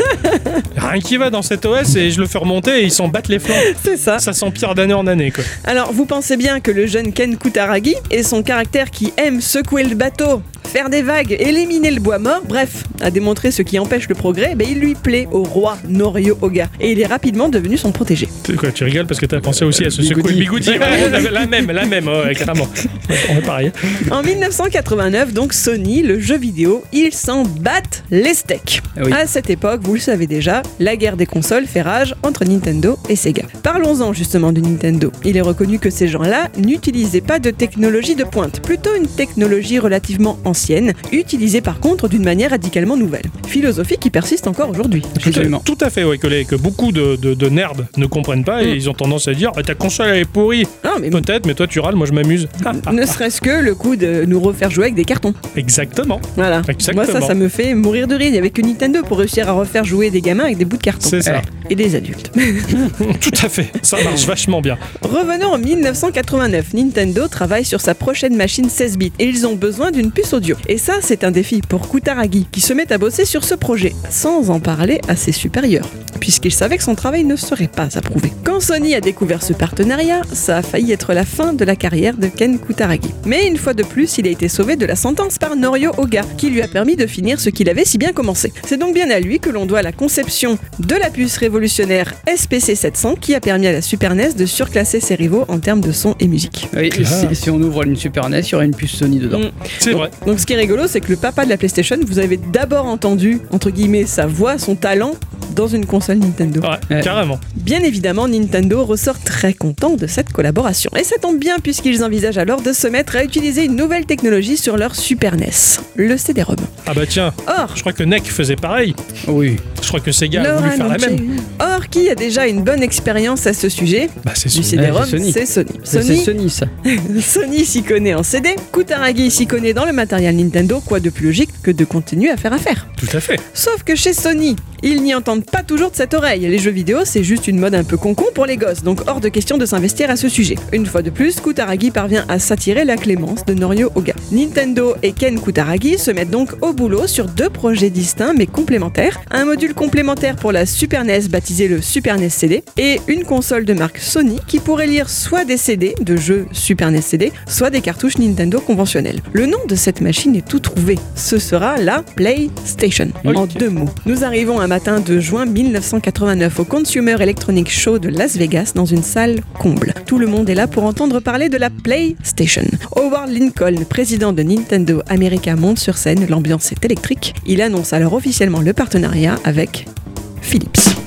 Rien qui va dans cet OS et je le fais remonter et ils s'en battent les flancs. C'est ça. Ça s'empire d'année en année, quoi. Alors vous pensez bien que le jeune Ken Kutaragi et son caractère qui aime secouer le bateau, faire des vagues, éliminer le bois mort, bref, a démontré ce qui empêche le progrès, ben il lui plaît au roi Norio Et il est rapidement devenu son protégé. Tu- Quoi, tu rigoles parce que t'as pensé aussi à ce secouer bigoudi. Ouais, la, même, la même, ouais, carrément. On est pareil. En 1989, donc Sony, le jeu vidéo, ils s'en battent les steaks. Ah oui. À cette époque, vous le savez déjà, la guerre des consoles fait rage entre Nintendo et Sega. Parlons-en justement de Nintendo. Il est reconnu que ces gens-là n'utilisaient pas de technologie de pointe, plutôt une technologie relativement ancienne, utilisée par contre d'une manière radicalement nouvelle. Philosophie qui persiste encore aujourd'hui. Tout à, Absolument. tout à fait, ouais, que, les- que beaucoup de, de, de nerds ne comprennent pas et Mm. ils ont tendance à dire Ah, ta console elle est pourrie. Non, mais Peut-être, mais toi tu râles, moi je m'amuse. Ne serait-ce que le coup de nous refaire jouer avec des cartons. exactement, Voilà. Exactement. Moi, ça, ça me fait mourir de rire. Il n'y avait que Nintendo pour réussir à refaire jouer des gamins avec des bouts de carton. c'est ça. Et des adultes. Tout à fait, ça marche vachement bien. Revenons en 1989. Nintendo travaille sur sa prochaine machine 16 bits et ils ont besoin d'une puce audio. audio. Et ça, c'est un défi pour Kutaragi, qui se met à bosser sur ce projet, sans en parler à ses supérieurs, puisqu'il savait que son travail ne serait pas approuvé. Quand Sony a découvert ce partenariat, ça a failli être la fin de la carrière de Ken Kutaragi. Mais une fois de plus, il a été sauvé de la sentence par Norio Oga, qui lui a permis de finir ce qu'il avait si bien commencé. C'est donc bien à lui que l'on doit la conception de la puce révolutionnaire SPC 700 qui a permis à la Super NES de surclasser ses rivaux en termes de son et musique. Oui, si, si on ouvre une Super NES, il y aura une puce Sony dedans. Mm. C'est vrai. Donc ce qui est rigolo, c'est que le papa de la PlayStation, vous avez d'abord entendu, entre guillemets, sa voix, son talent dans une console Nintendo. Ouais, Ouais. carrément. Bien évidemment, Nintendo ressort très content de cette collaboration. Et ça tombe bien puisqu'ils envisagent alors de se mettre à utiliser une nouvelle technologie sur leur Super NES, le CD-ROM. Ah bah tiens, Or, je crois que NEC faisait pareil. Oui. Je crois que Sega a voulu faire la même. Or, qui a déjà une bonne expérience à ce sujet Bah c'est du. CD-ROM, Ouais, c'est Sony. c'est Sony. C'est Sony, c'est Sony, ça. Sony s'y connaît en CD, Kutaragi s'y connaît dans le matériel Nintendo, quoi de plus logique que de continuer à faire affaire. Tout à fait. Sauf que chez Sony, ils n'y entendent pas toujours de cette oreille. Les jeux vidéo, c'est juste une mode un peu concon pour les gosses, donc hors de question de s'investir à ce sujet. Une fois de plus, Kutaragi parvient à s'attirer la clémence de Norio Oga. Nintendo et Ken Kutaragi se mettent donc au boulot sur deux projets distincts mais complémentaires. Un module complémentaire pour la Super NES baptisé le Super NES CD et une console de marque Sony qui pourrait lire soit des CD de jeux Super NES CD, soit des cartouches Nintendo conventionnelles. Le nom de cette machine est tout trouvé. Ce sera la PlayStation. En deux mots. Nous arrivons un matin de juin 1989 au Consumer Electronic Show de Las Vegas dans une salle comble. Tout le monde est là pour entendre parler de la PlayStation. Howard Lincoln, président de Nintendo America, monte sur scène. L'ambiance est électrique. Il annonce alors officiellement le partenariat avec Philips.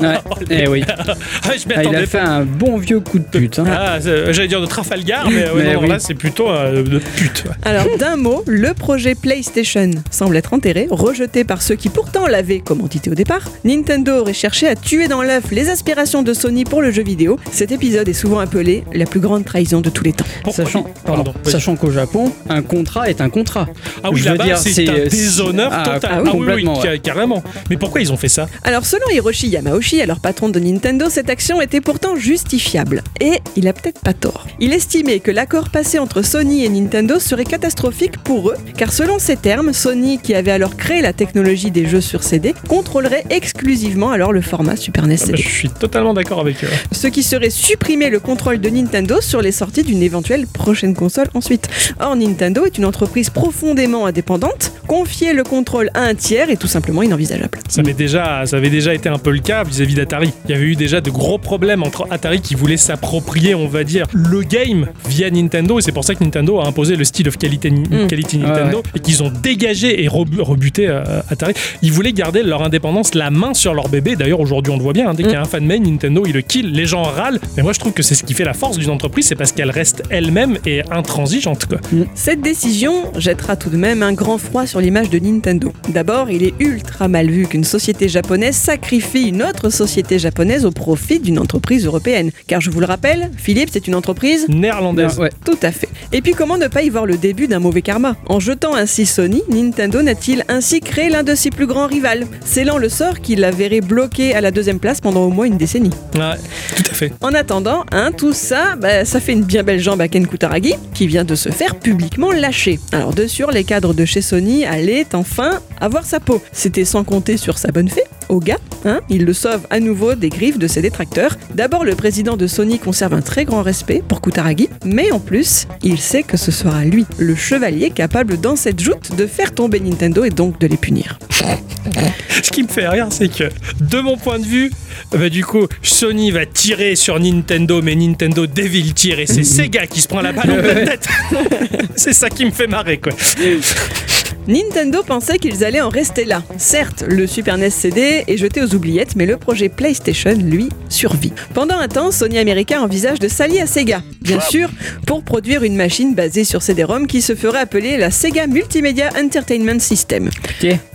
Ouais. Eh oui. Ah, je Ah, il a fait un bon vieux coup de pute. hein. Ah, c'est- j'allais dire de Trafalgar, mais, ouais, Mais non, oui. là c'est plutôt euh, de pute. ouais. Alors, d'un mot, le projet PlayStation semble être enterré, rejeté par ceux qui pourtant l'avaient comme entité au départ. Nintendo aurait cherché à tuer dans l'œuf les aspirations de Sony pour le jeu vidéo. Cet épisode est souvent appelé la plus grande trahison de tous les temps. Pourquoi Sachant, Pardon, pardon, vas-y. sachant qu'au Japon, un contrat est un contrat. Ah oui, Je veux là-bas, dire, c'est un déshonneur total. ah oui, oui, complètement, ca- ouais. carrément. Mais pourquoi ils ont fait ça? Alors selon Hiroshi Yamauchi, alors patron de Nintendo, cette action était pourtant justifiable. Et il a peut-être pas tort. Il estimait que l'accord passé entre Sony et Nintendo serait catastrophique pour eux, car selon ses termes, Sony, qui avait alors créé la technologie des jeux sur CD, contrôlerait exclusivement alors le format Super NES Ah bah. Je suis totalement d'accord avec eux. Ce qui serait supprimer le contrôle de Nintendo sur les sorties d'une éventuelle prochaine console ensuite. Or, Nintendo est une entreprise profondément indépendante, confier le contrôle à un tiers est tout simplement inenvisageable. Ça avait, déjà, ça avait déjà été un peu le cas vis-à-vis d'Atari. Il y avait eu déjà de gros problèmes entre Atari qui voulait s'approprier, on va dire, le game via Nintendo. Et c'est pour ça que Nintendo a imposé le style of quality, Mm. quality Ouais, Nintendo et qu'ils ont dégagé et rebu- rebuté euh, Atari. Ils voulaient garder leur indépendance, la main sur leur bébé. D'ailleurs, aujourd'hui, on le voit bien. hein, dès qu'il y a un fan main, Nintendo, il le kill. Les gens râlent. Mais moi, je trouve que c'est ce qui fait la force d'une entreprise. C'est parce qu'elle reste elle-même et intransigeante. Quoi. Cette décision jettera tout de même un grand froid sur l'image de Nintendo. D'abord, il est ultra mal vu qu'une société japonaise sacrifie une autre société japonaise au profit d'une entreprise européenne. Car je vous le rappelle, Philips est une entreprise Néerlandaise. Ouais. Tout à fait. Et puis comment ne pas y voir le début d'un mauvais karma? En jetant ainsi Sony, Nintendo n'a-t-il ainsi créé l'un de ses plus grands rivales, scellant le sort qui la verrait bloqué à la deuxième place pendant au moins une décennie. Ouais, tout à fait. En attendant, hein, tout ça, bah, ça fait une bien belle jambe à Ken Kutaragi, qui vient de se faire publiquement lâcher. Alors de sûr, les cadres de chez Sony allaient enfin avoir sa peau. C'était sans compter sur sa bonne fée, Oga, hein, il le sauve à nouveau des griffes de ses détracteurs. D'abord, le président de Sony conserve un très grand respect pour Kutaragi, mais en plus, il sait que ce sera lui, le chevalier capable dans cette joute de faire tomber Nintendo et donc de les punir. Ce qui me fait rire, c'est que, de mon point de vue, bah, du coup, Sony va tirer sur Nintendo, mais Nintendo Devil tire et c'est Sega qui se prend la balle en pleine tête. c'est ça qui me fait marrer, quoi. Nintendo pensait qu'ils allaient en rester là. Certes, le Super NES CD est jeté aux oubliettes, mais le projet PlayStation, lui, survit. Pendant un temps, Sony America envisage de s'allier à Sega, bien sûr, pour produire une machine basée sur CD-ROM qui se ferait appeler la Sega Multimedia Entertainment System.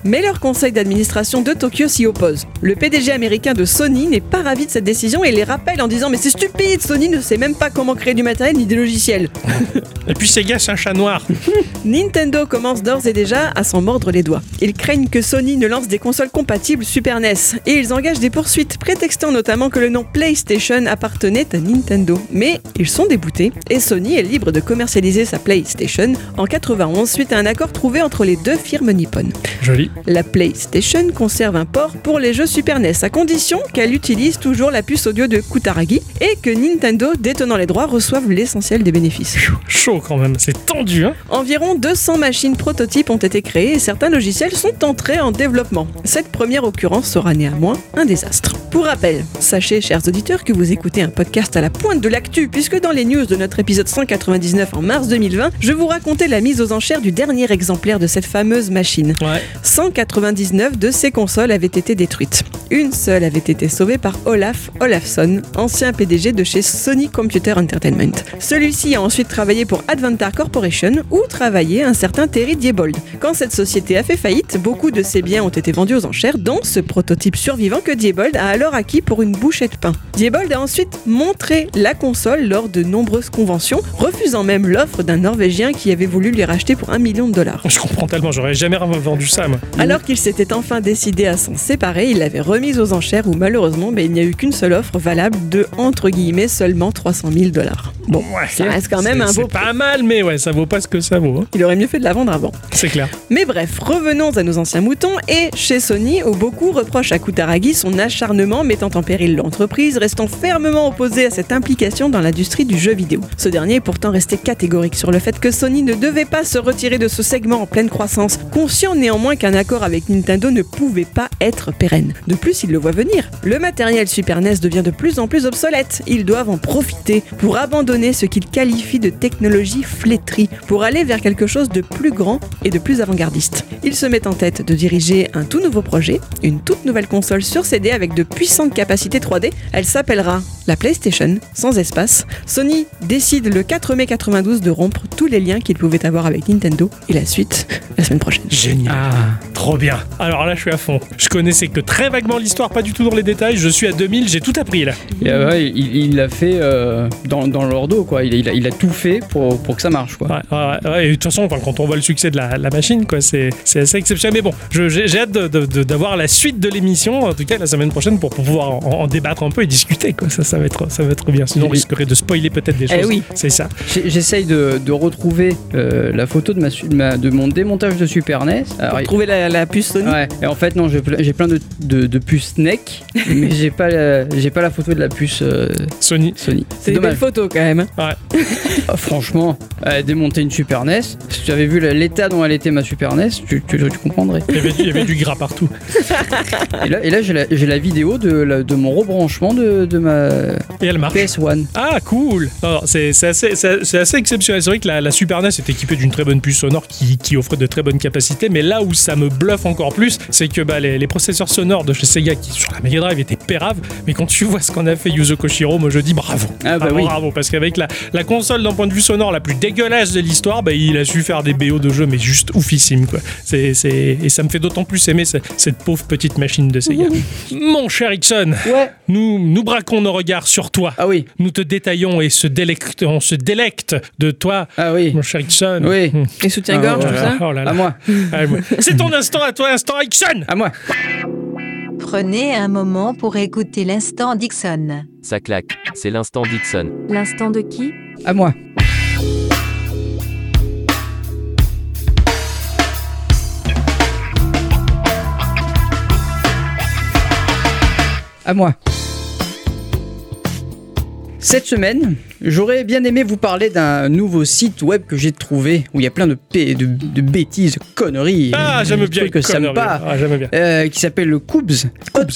Mais leur conseil d'administration de Tokyo s'y oppose. Le PDG américain de Sony n'est pas ravi de cette décision et les rappelle en disant Mais c'est stupide, Sony ne sait même pas comment créer du matériel ni des logiciels. Et puis Sega, c'est un chat noir. Nintendo commence d'ores et déjà pas à s'en mordre les doigts. Ils craignent que Sony ne lance des consoles compatibles Super NES et ils engagent des poursuites, prétextant notamment que le nom PlayStation appartenait à Nintendo. Mais ils sont déboutés et Sony est libre de commercialiser sa PlayStation en 91 suite à un accord trouvé entre les deux firmes nippones. Joli. La PlayStation conserve un port pour les jeux Super NES à condition qu'elle utilise toujours la puce audio de Kutaragi et que Nintendo, détenant les droits, reçoive l'essentiel des bénéfices. Chaud quand même, c'est tendu, hein Environ 200 machines prototypes ont été créées et certains logiciels sont entrés en développement. Cette première occurrence sera néanmoins un désastre. Pour rappel, sachez, chers auditeurs, que vous écoutez un podcast à la pointe de l'actu, puisque dans les news de notre épisode 199 en mars 2020, je vous racontais la mise aux enchères du dernier exemplaire de cette fameuse machine. Ouais. 199 de ces consoles avaient été détruites. Une seule avait été sauvée par Olaf Olafsson, ancien PDG de chez Sony Computer Entertainment. Celui-ci a ensuite travaillé pour Advantar Corporation où travaillait un certain Terry Diebold. Quand cette société a fait faillite, beaucoup de ses biens ont été vendus aux enchères, dont ce prototype survivant que Diebold a alors acquis pour une bouchée de pain. Diebold a ensuite montré la console lors de nombreuses conventions, refusant même l'offre d'un Norvégien qui avait voulu lui racheter pour un million de dollars. Je comprends tellement, j'aurais jamais vendu ça, moi. Alors qu'il s'était enfin décidé à s'en séparer, il l'avait remise aux enchères où malheureusement ben, il n'y a eu qu'une seule offre valable de entre guillemets seulement 300 000 dollars. Bon, Ouais, ça reste quand même un beau C'est pas mal, mais ouais, ça vaut pas ce que ça vaut, hein. il aurait mieux fait de la vendre avant. c'est clair. Mais bref, revenons à nos anciens moutons et chez Sony, où beaucoup reprochent à Kutaragi son acharnement mettant en péril l'entreprise, restant fermement opposé à cette implication dans l'industrie du jeu vidéo. Ce dernier est pourtant resté catégorique sur le fait que Sony ne devait pas se retirer de ce segment en pleine croissance, conscient néanmoins qu'un accord avec Nintendo ne pouvait pas être pérenne. De plus, il le voit venir. Le matériel Super NES devient de plus en plus obsolète. Ils doivent en profiter pour abandonner ce qu'ils qualifient de technologie flétrie, pour aller vers quelque chose de plus grand et de plus avant-gardiste. Ils se mettent en tête de diriger un tout nouveau projet, une toute nouvelle console sur CD avec de puissantes capacités 3D. Elle s'appellera la PlayStation, sans espace. Sony décide le 4 mai 92 de rompre tous les liens qu'ils pouvaient avoir avec Nintendo et la suite la semaine prochaine. Génial. Ah, Trop bien. Alors là, je suis à fond. Je connaissais que très vaguement l'histoire, pas du tout dans les détails. Je suis à 2000, j'ai tout appris là. Et, euh, ouais, il il l'a fait euh, dans, dans leur dos, quoi. Il, a- il a, il a tout fait pour, pour que ça marche, quoi. Ouais, ouais, ouais. Et de toute façon, quand on voit le succès de la, la machine, quoi, c'est c'est assez exceptionnel. Mais bon, je- j'ai hâte d'avoir la suite de l'émission, en tout cas la semaine prochaine, pour pouvoir en, en débattre un peu et discuter. Quoi. Ça, ça va être, ça va être bien. Sinon, on risquerait de spoiler peut-être des Eh choses. oui. C'est ça. J'essaye de, de retrouver euh, la photo de, ma, de ma- de mon démontage de Super NES. Alors, Pour trouver la, la puce Sony. Ouais, et en fait, non, j'ai ple- j'ai plein de, de, de puces NEC, mais j'ai pas, la- j'ai pas la photo de la puce euh, Sony. Sony. C'est belles dommage. photos quand même. hein. Ah, franchement, euh, démonter une Super NES, si tu avais vu l'état dont elle était ma Super NES, tu, tu, tu comprendrais. Il y avait, du- il y avait du gras partout. Et là, et là j'ai la, vidéo de, la- de mon rebranchement de, de ma Et elle marche. PS1. Ah, cool C'est assez, exceptionnel. C'est vrai que la, la Super NES est équipée d'une très bonne puce sonore qui, qui offre de très bonnes capacités, mais là où ça me bluffe encore plus, c'est que bah, les, les processeurs sonores de chez Sega qui sur la Mega Drive étaient péraves, mais quand tu vois ce qu'on a fait Yuzo Koshiro, moi je dis bravo. Ah, bah bravo, oui. bravo, parce qu'avec la, la console d'un point de vue sonore la plus dégueulasse de l'histoire, bah, il a su faire des BO de jeux, mais juste oufissime quoi. Et ça me fait d'autant plus aimer ce- cette pauvre petite machine de Sega. Mon cher Ixon, Ouais. nous, nous braquons nos regards sur toi. Ah oui, Nous te détaillons et se délecte, on se délecte de toi, ah oui. mon cher Ixon. Oui. Hum. Et soutien-gorge, Ah, tout ça. Oh là là. À moi, Ah, moi. C'est ton instant à toi, instant Ixon à moi. Prenez un moment pour écouter l'instant Dixon. Ça claque, c'est l'instant Dixon. L'instant de qui? À moi. À moi. Cette semaine, j'aurais bien aimé vous parler d'un nouveau site web que j'ai trouvé où il y a plein de, p- de, de bêtises, conneries. Ah, des j'aime trucs bien que ça me. Ah, j'aime bien. Euh, qui s'appelle le Coobs.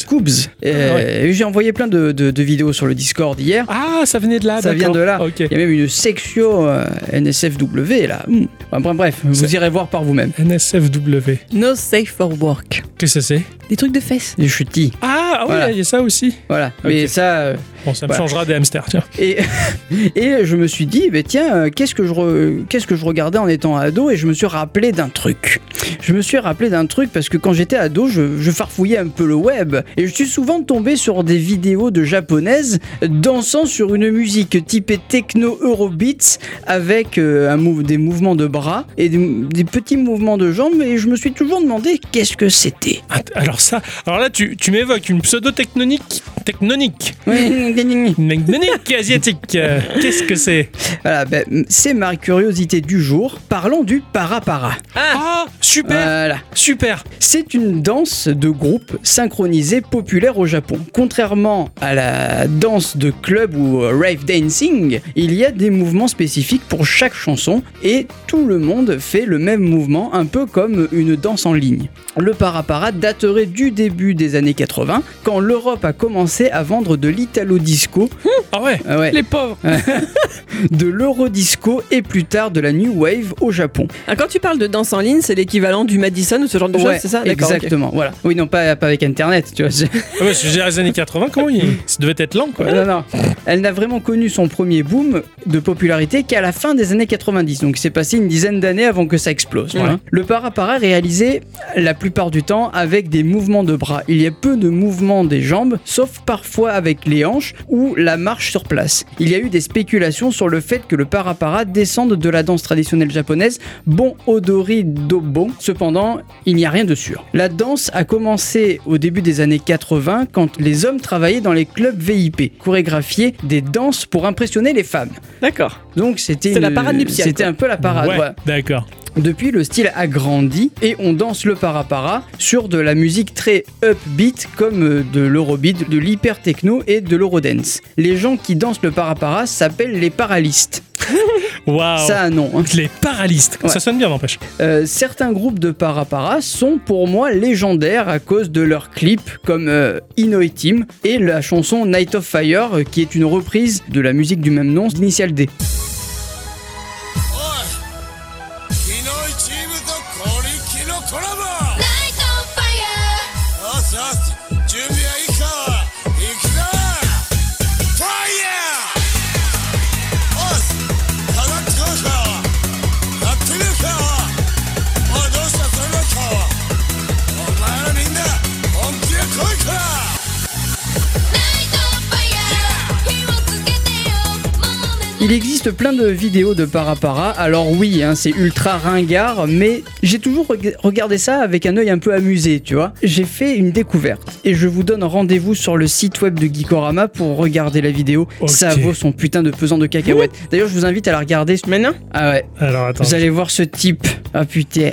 Coobs. Euh, Ah ouais. et J'ai envoyé plein de, de- de vidéos sur le Discord hier. Ah, ça venait de là, Ça vient de là. Il y a même une section euh, NSFW là. Hmm. Enfin, bref, vous irez voir par vous-même. NSFW. No safe for work. Qu'est-ce que c'est? Des trucs de fesses. Suis petit. Ah, ah oui, Voilà. il y a ça aussi. Voilà. Mais ça. euh, Bon, ça me Voilà. changera des hamsters, tiens. et Et je me suis dit, bah, tiens, euh, qu'est-ce que je re- qu'est-ce que je regardais en étant ado Et je me suis rappelé d'un truc. Je me suis rappelé d'un truc parce que quand j'étais ado, je, je farfouillais un peu le web et je suis souvent tombé sur des vidéos de japonaises dansant sur une musique typée techno Eurobeats avec euh, un mou- des mouvements de bras et des, des petits mouvements de jambes et je me suis toujours demandé qu'est-ce que c'était. Ah, Alors ça, alors là tu, tu m'évoques une pseudo-technonique, technonique, voilà, technonique asiatique. Euh, Qu'est-ce que c'est ben, c'est ma curiosité du jour. Parlons du para-para. Ah, super, Voilà. super. C'est une danse de groupe synchronisée populaire au Japon. Contrairement à la danse de club ou rave dancing, il y a des mouvements spécifiques pour chaque chanson et tout le monde fait le même mouvement, un peu comme une danse en ligne. Le parapara daterait du début des années 80, quand l'Europe a commencé à vendre de l'italo-disco, Ah ouais. ah ouais, Les pauvres. de l'eurodisco et plus tard de la new wave au Japon. Ah, quand tu parles de danse en ligne, c'est l'équivalent du Madison ou ce genre de choses, c'est ça? Exactement. Voilà. Oui, non, pas, pas avec Internet, tu vois. c'est- Ah ouais, je les années 80, comment il... Ça devait être lent quoi. Non, non. Elle n'a vraiment connu son premier boom de popularité qu'à la fin des années 90. Donc c'est passé une dizaine d'années avant que ça explose. voilà. Le para-para est réalisé la plupart du temps avec des mouvements de bras. Il y a peu de mouvements des jambes, sauf parfois avec les hanches ou la marche sur place. Il y a eu des spéculations sur le fait que le para-para descende de la danse traditionnelle japonaise Bon Odori Dobo. Cependant, il n'y a rien de sûr. La danse a commencé au début des années 80 quand les hommes travaillaient dans les clubs VIP, chorégraphiaient des danses pour impressionner les femmes. D'accord. Donc c'était la parade nuptiale, C'était un peu la parade. ouais, d'accord. Depuis, le style a grandi et on danse le para-para sur de la musique très upbeat comme euh, de l'eurobeat, de l'hyper techno et de l'eurodance. Les gens qui dansent le para-para s'appellent les paralistes. Waouh. Ça a un nom. hein. Les paralistes, Ouais. ça sonne bien n'empêche. Euh, certains groupes de para-para sont pour moi légendaires à cause de leurs clips comme euh, Team et la chanson Night of Fire euh, qui est une reprise de la musique du même nom d'Initial D. Il existe plein de vidéos de para-para, alors oui, hein, c'est ultra ringard, mais j'ai toujours reg- regardé ça avec un œil un peu amusé, tu vois. J'ai fait une découverte et je vous donne rendez-vous sur le site web de Geekorama pour regarder la vidéo. Ça vaut son putain de pesant de cacahuètes. D'ailleurs, je vous invite à la regarder. Maintenant? Ah ouais, Alors attends. vous allez voir ce type. Ah putain.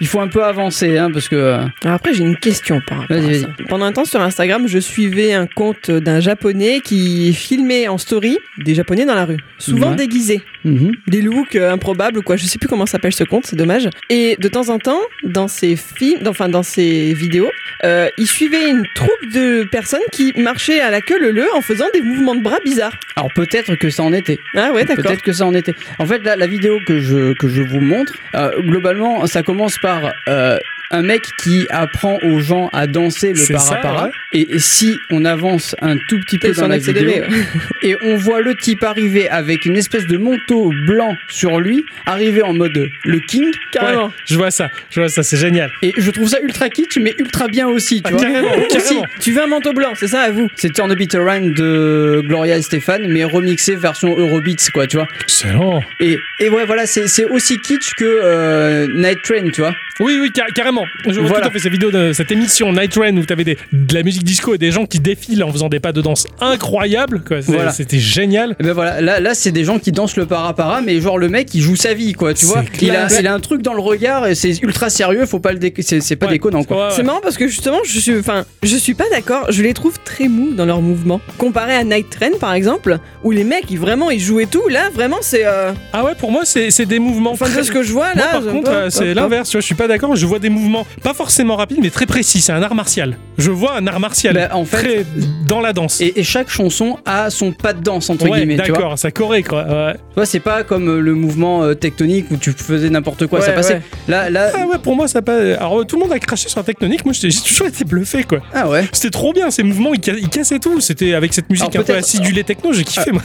Il faut un peu avancer, hein, parce que. euh, Alors après, j'ai une question par rapport à ça. Pendant un temps sur Instagram, je suivais un compte d'un japonais qui filmait en story des japonais dans la rue, souvent Ouais. déguisés, mhm. des looks euh, improbables ou quoi. Je sais plus comment s'appelle ce compte, c'est dommage. Et de temps en temps, dans ses films, enfin dans ses vidéos, euh, il suivait une troupe de personnes qui marchaient à la queue leu leu en faisant des mouvements de bras bizarres. Alors peut-être que ça en était. Ah ouais, d'accord. Peut-être que ça en était. En fait, la, la vidéo que je, que je vous montre, euh, globalement, ça commence par euh, un mec qui apprend aux gens à danser le para-para. ouais. Et, si on avance un tout petit peu dans la vidéo, et on voit le type arriver avec une espèce de manteau blanc sur lui, arriver en mode le king. Carrément. Ouais, je vois ça, je vois ça, c'est génial. Et je trouve ça ultra kitsch, mais ultra bien aussi, tu Ah, vois. carrément, Aussi, carrément. Tu veux un manteau blanc, c'est ça à vous C'est Turn a Bit Around de Gloria et Stéphane, mais remixé version Eurobeats, quoi, tu vois. Excellent. Et, et ouais, voilà, c'est c'est aussi kitsch que euh, Night Train, tu vois. Oui, oui, car- carrément. Je vois Voilà. tout à fait cette vidéo de cette émission Night Rain où tu avais des, de la musique disco et des gens qui défilent en faisant des pas de danse incroyables. Voilà. C'était génial. Et ben voilà, là, là c'est des gens qui dansent le para-para, mais genre le mec il joue sa vie, quoi, tu vois. Il a, clair. il a un truc dans le regard et c'est ultra sérieux, faut pas le c'est pas Ouais. déconnant, quoi. Ouais, ouais. C'est marrant parce que justement, je suis, enfin, je suis pas d'accord. Je les trouve très mous dans leurs mouvements. Comparé à Night Train, par exemple, où les mecs, ils vraiment, ils jouent et tout. Là, vraiment, c'est. euh, Ah ouais, pour moi, c'est c'est des mouvements. Enfin, de très- ce que je vois Moi, là. par contre, euh, c'est l'inverse. Je suis pas d'accord, je vois des mouvements pas forcément rapides, mais très précis. C'est un art martial. Je vois un art martial. Bah, en fait- très dans la danse. Et, et chaque chanson a son pas de danse, entre ouais, guillemets. D'accord, ça correct quoi. Ouais. C'est pas comme euh, le mouvement euh, tectonique où tu faisais n'importe quoi, Ouais, ça passait. Là, là. Ah ouais, pour moi, ça pas. Alors, tout le monde a craché sur la tectonique. Moi, j'ai toujours été bluffé, quoi. Ah ouais. C'était trop bien, ces mouvements, ils, ca- ils cassaient tout. C'était avec cette musique Alors, un peu acidulée techno, j'ai kiffé, moi.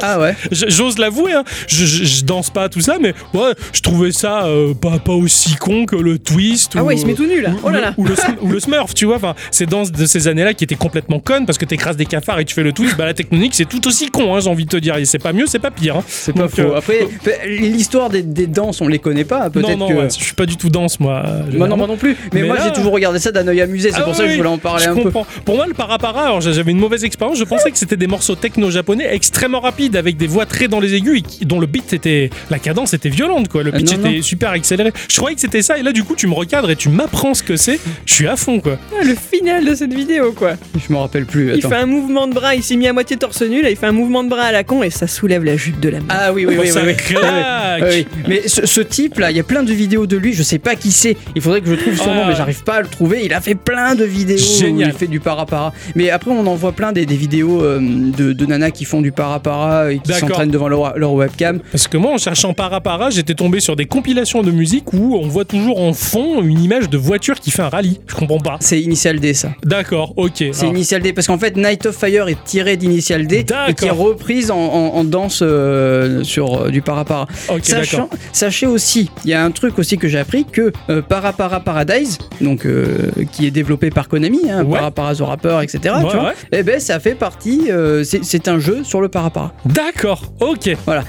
Ah ouais. J'ose l'avouer, hein. je, je- je danse pas tout ça, mais ouais, je trouvais ça euh, pas, pas aussi con que le twist. Ah ou, ouais, il se met tout nu là. ou- Oh là ou- là. Ou le, sm- ou le smurf, tu vois. Enfin, ces danses de ces années-là qui étaient complètement connes parce que t'écrases des cafards et tu fais le twist. Bah, la tectonique, c'est tout aussi con, hein, j'ai envie de te dire. Et c'est pas mieux, c'est pas pire. hein. C'est pas faux. euh, Après, l'histoire des, des danses, on les connaît pas. non, Peut-être non, que. ouais, je suis pas du tout danse, moi. euh, Moi non, moi non plus. Mais, Mais moi, là- j'ai toujours regardé ça d'un œil amusé. C'est Ah pour ça que je voulais en parler un peu. comprends. Pour moi, le parapara, alors j'avais une mauvaise expérience. Je pensais que c'était des morceaux techno japonais extrêmement rapides avec des voix très dans les aigus et dont le beat était. La cadence était violente, quoi. Le Ah, pitch non, était non. super accéléré. Je croyais que c'était ça et là, du coup, tu me recadres et tu m'apprends ce que c'est. Je suis à fond, quoi. Ah, le final de cette vidéo quoi. Je me rappelle plus. Il fait un mouvement de bras, il s'est mis à moitié torse nu, là il fait un mouvement de bras à la con et ça soulève la jupe de la meuf. Ah oui, oui, Oh, oui, ça oui, oui. claque. Ah oui. Mais ce, ce type-là, il y a plein de vidéos de lui. Je sais pas qui c'est. Il faudrait que je trouve son Ah, nom, mais j'arrive pas à le trouver. Il a fait plein de vidéos Génial. où il fait du parapara. Mais après, on en voit plein des, des vidéos euh, de, de nanas qui font du parapara et qui s'entraînent devant leur, leur webcam. Parce que moi, en cherchant parapara, j'étais tombé sur des compilations de musique où on voit toujours en fond une image de voiture qui fait un rallye. Je comprends pas. C'est Initial D, ça. D'accord, ok. C'est Alors, Initial D parce qu'en fait Night of Fire est tiré d'Initial D et qui est reprise en, en- en danse euh, sur euh, du parapara. Ok, Sachant, d'accord. sachez aussi, il y a un truc aussi que j'ai appris que euh, Parapara Paradise, donc qui est développé par Konami, hein, Ouais. Parapara The Rapper, etc. Ouais, tu vois, ouais. eh ben ça fait partie, c'est c'est un jeu sur le parapara. D'accord, ok. Voilà,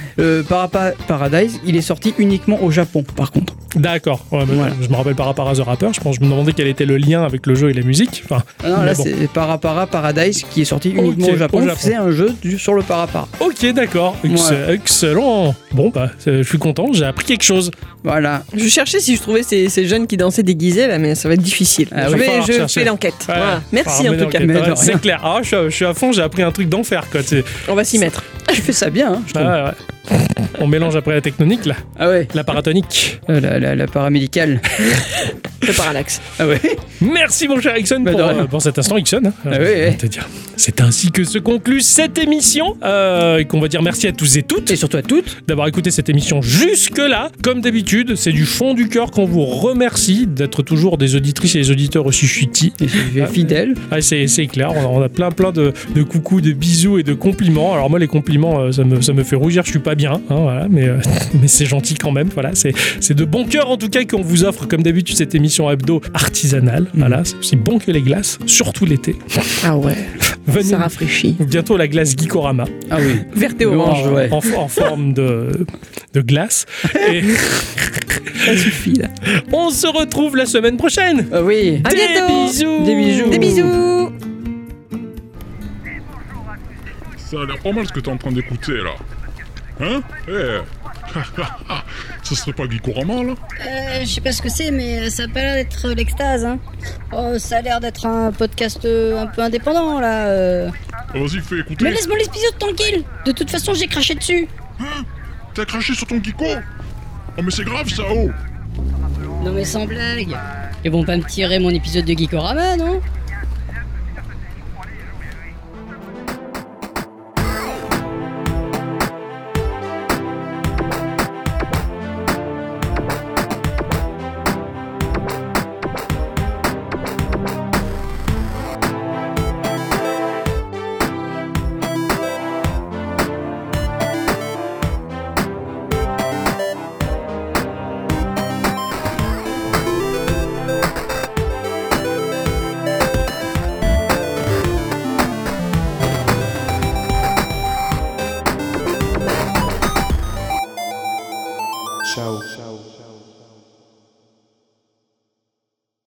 Parapara Paradise, il est sorti uniquement au Japon, par contre. D'accord. Ouais, Voilà. Je me rappelle Parapara The Rapper. Je pense je me demandais quel était le lien avec le jeu et la musique. Enfin, Ah non, là bon. c'est Parapara Paradise qui est sorti uniquement au Japon. Japon. C'est un jeu du- sur le parapara. Ok, d'accord. Ex- Ouais. Excellent. Bon, bah, je suis content. J'ai appris quelque chose. Voilà. Je cherchais si je trouvais ces, ces jeunes qui dansaient déguisés là, mais ça va être difficile. Ah je oui. vais- je fais l'enquête. Ouais. Voilà. Merci Enfin, en tout cas. C'est clair. Ah, je, suis à, je suis à fond. J'ai appris un truc d'enfer, On va s'y mettre. Je fais ça bien, hein, je. Ah, ouais. On mélange après la tectonique, là. Ah ouais, La paratonique. Euh, la, la, la paramédicale. Le parallaxe. Ah ouais. Merci, mon cher Ixon, Bah, pour, euh, pour cet instant, Ixon. hein. Ah. C'est ainsi que se conclut cette émission. euh, et qu'on va dire merci à tous et toutes. Et surtout à toutes. d'avoir écouté cette émission jusque-là. Comme d'habitude, c'est du fond du cœur qu'on vous remercie d'être toujours des auditrices et des auditeurs aussi chutis. Et c'est fidèle. Ah, c'est, clair, on a, on a plein plein de, de coucous, de bisous et de compliments. Alors moi les compliments, euh, ça me, ça me fait rougir, je suis pas bien, hein, voilà, mais, euh, mais c'est gentil quand même. Voilà, c'est, c'est de bon cœur en tout cas qu'on vous offre comme d'habitude cette émission hebdo artisanale. Voilà, c'est aussi bon que les glaces, surtout l'été. Ah ouais. Venez Ça rafraîchit. bientôt la glace Geekorama Ah oui. Verte et orange. Orange, ouais. en, en forme de, de glace. Et Ça suffit là. on se retrouve la semaine prochaine. Ah oui. À Des bientôt. bisous. Des bisous. Des bisous. Ça a l'air pas mal ce que t'es en train d'écouter là. Hein? Eh Ce serait pas Gikorama là Euh, je sais pas ce que c'est, mais ça a pas l'air d'être l'extase. Hein. Oh, ça a l'air d'être un podcast euh, un peu indépendant là. euh. Ah, Vas-y, fais écouter. Mais laisse-moi l'épisode tranquille. De toute façon, j'ai craché dessus. T'as craché sur ton Giko Oh mais c'est grave ça, oh Non mais sans blague. Ils vont pas me tirer mon épisode de Geekorama, non?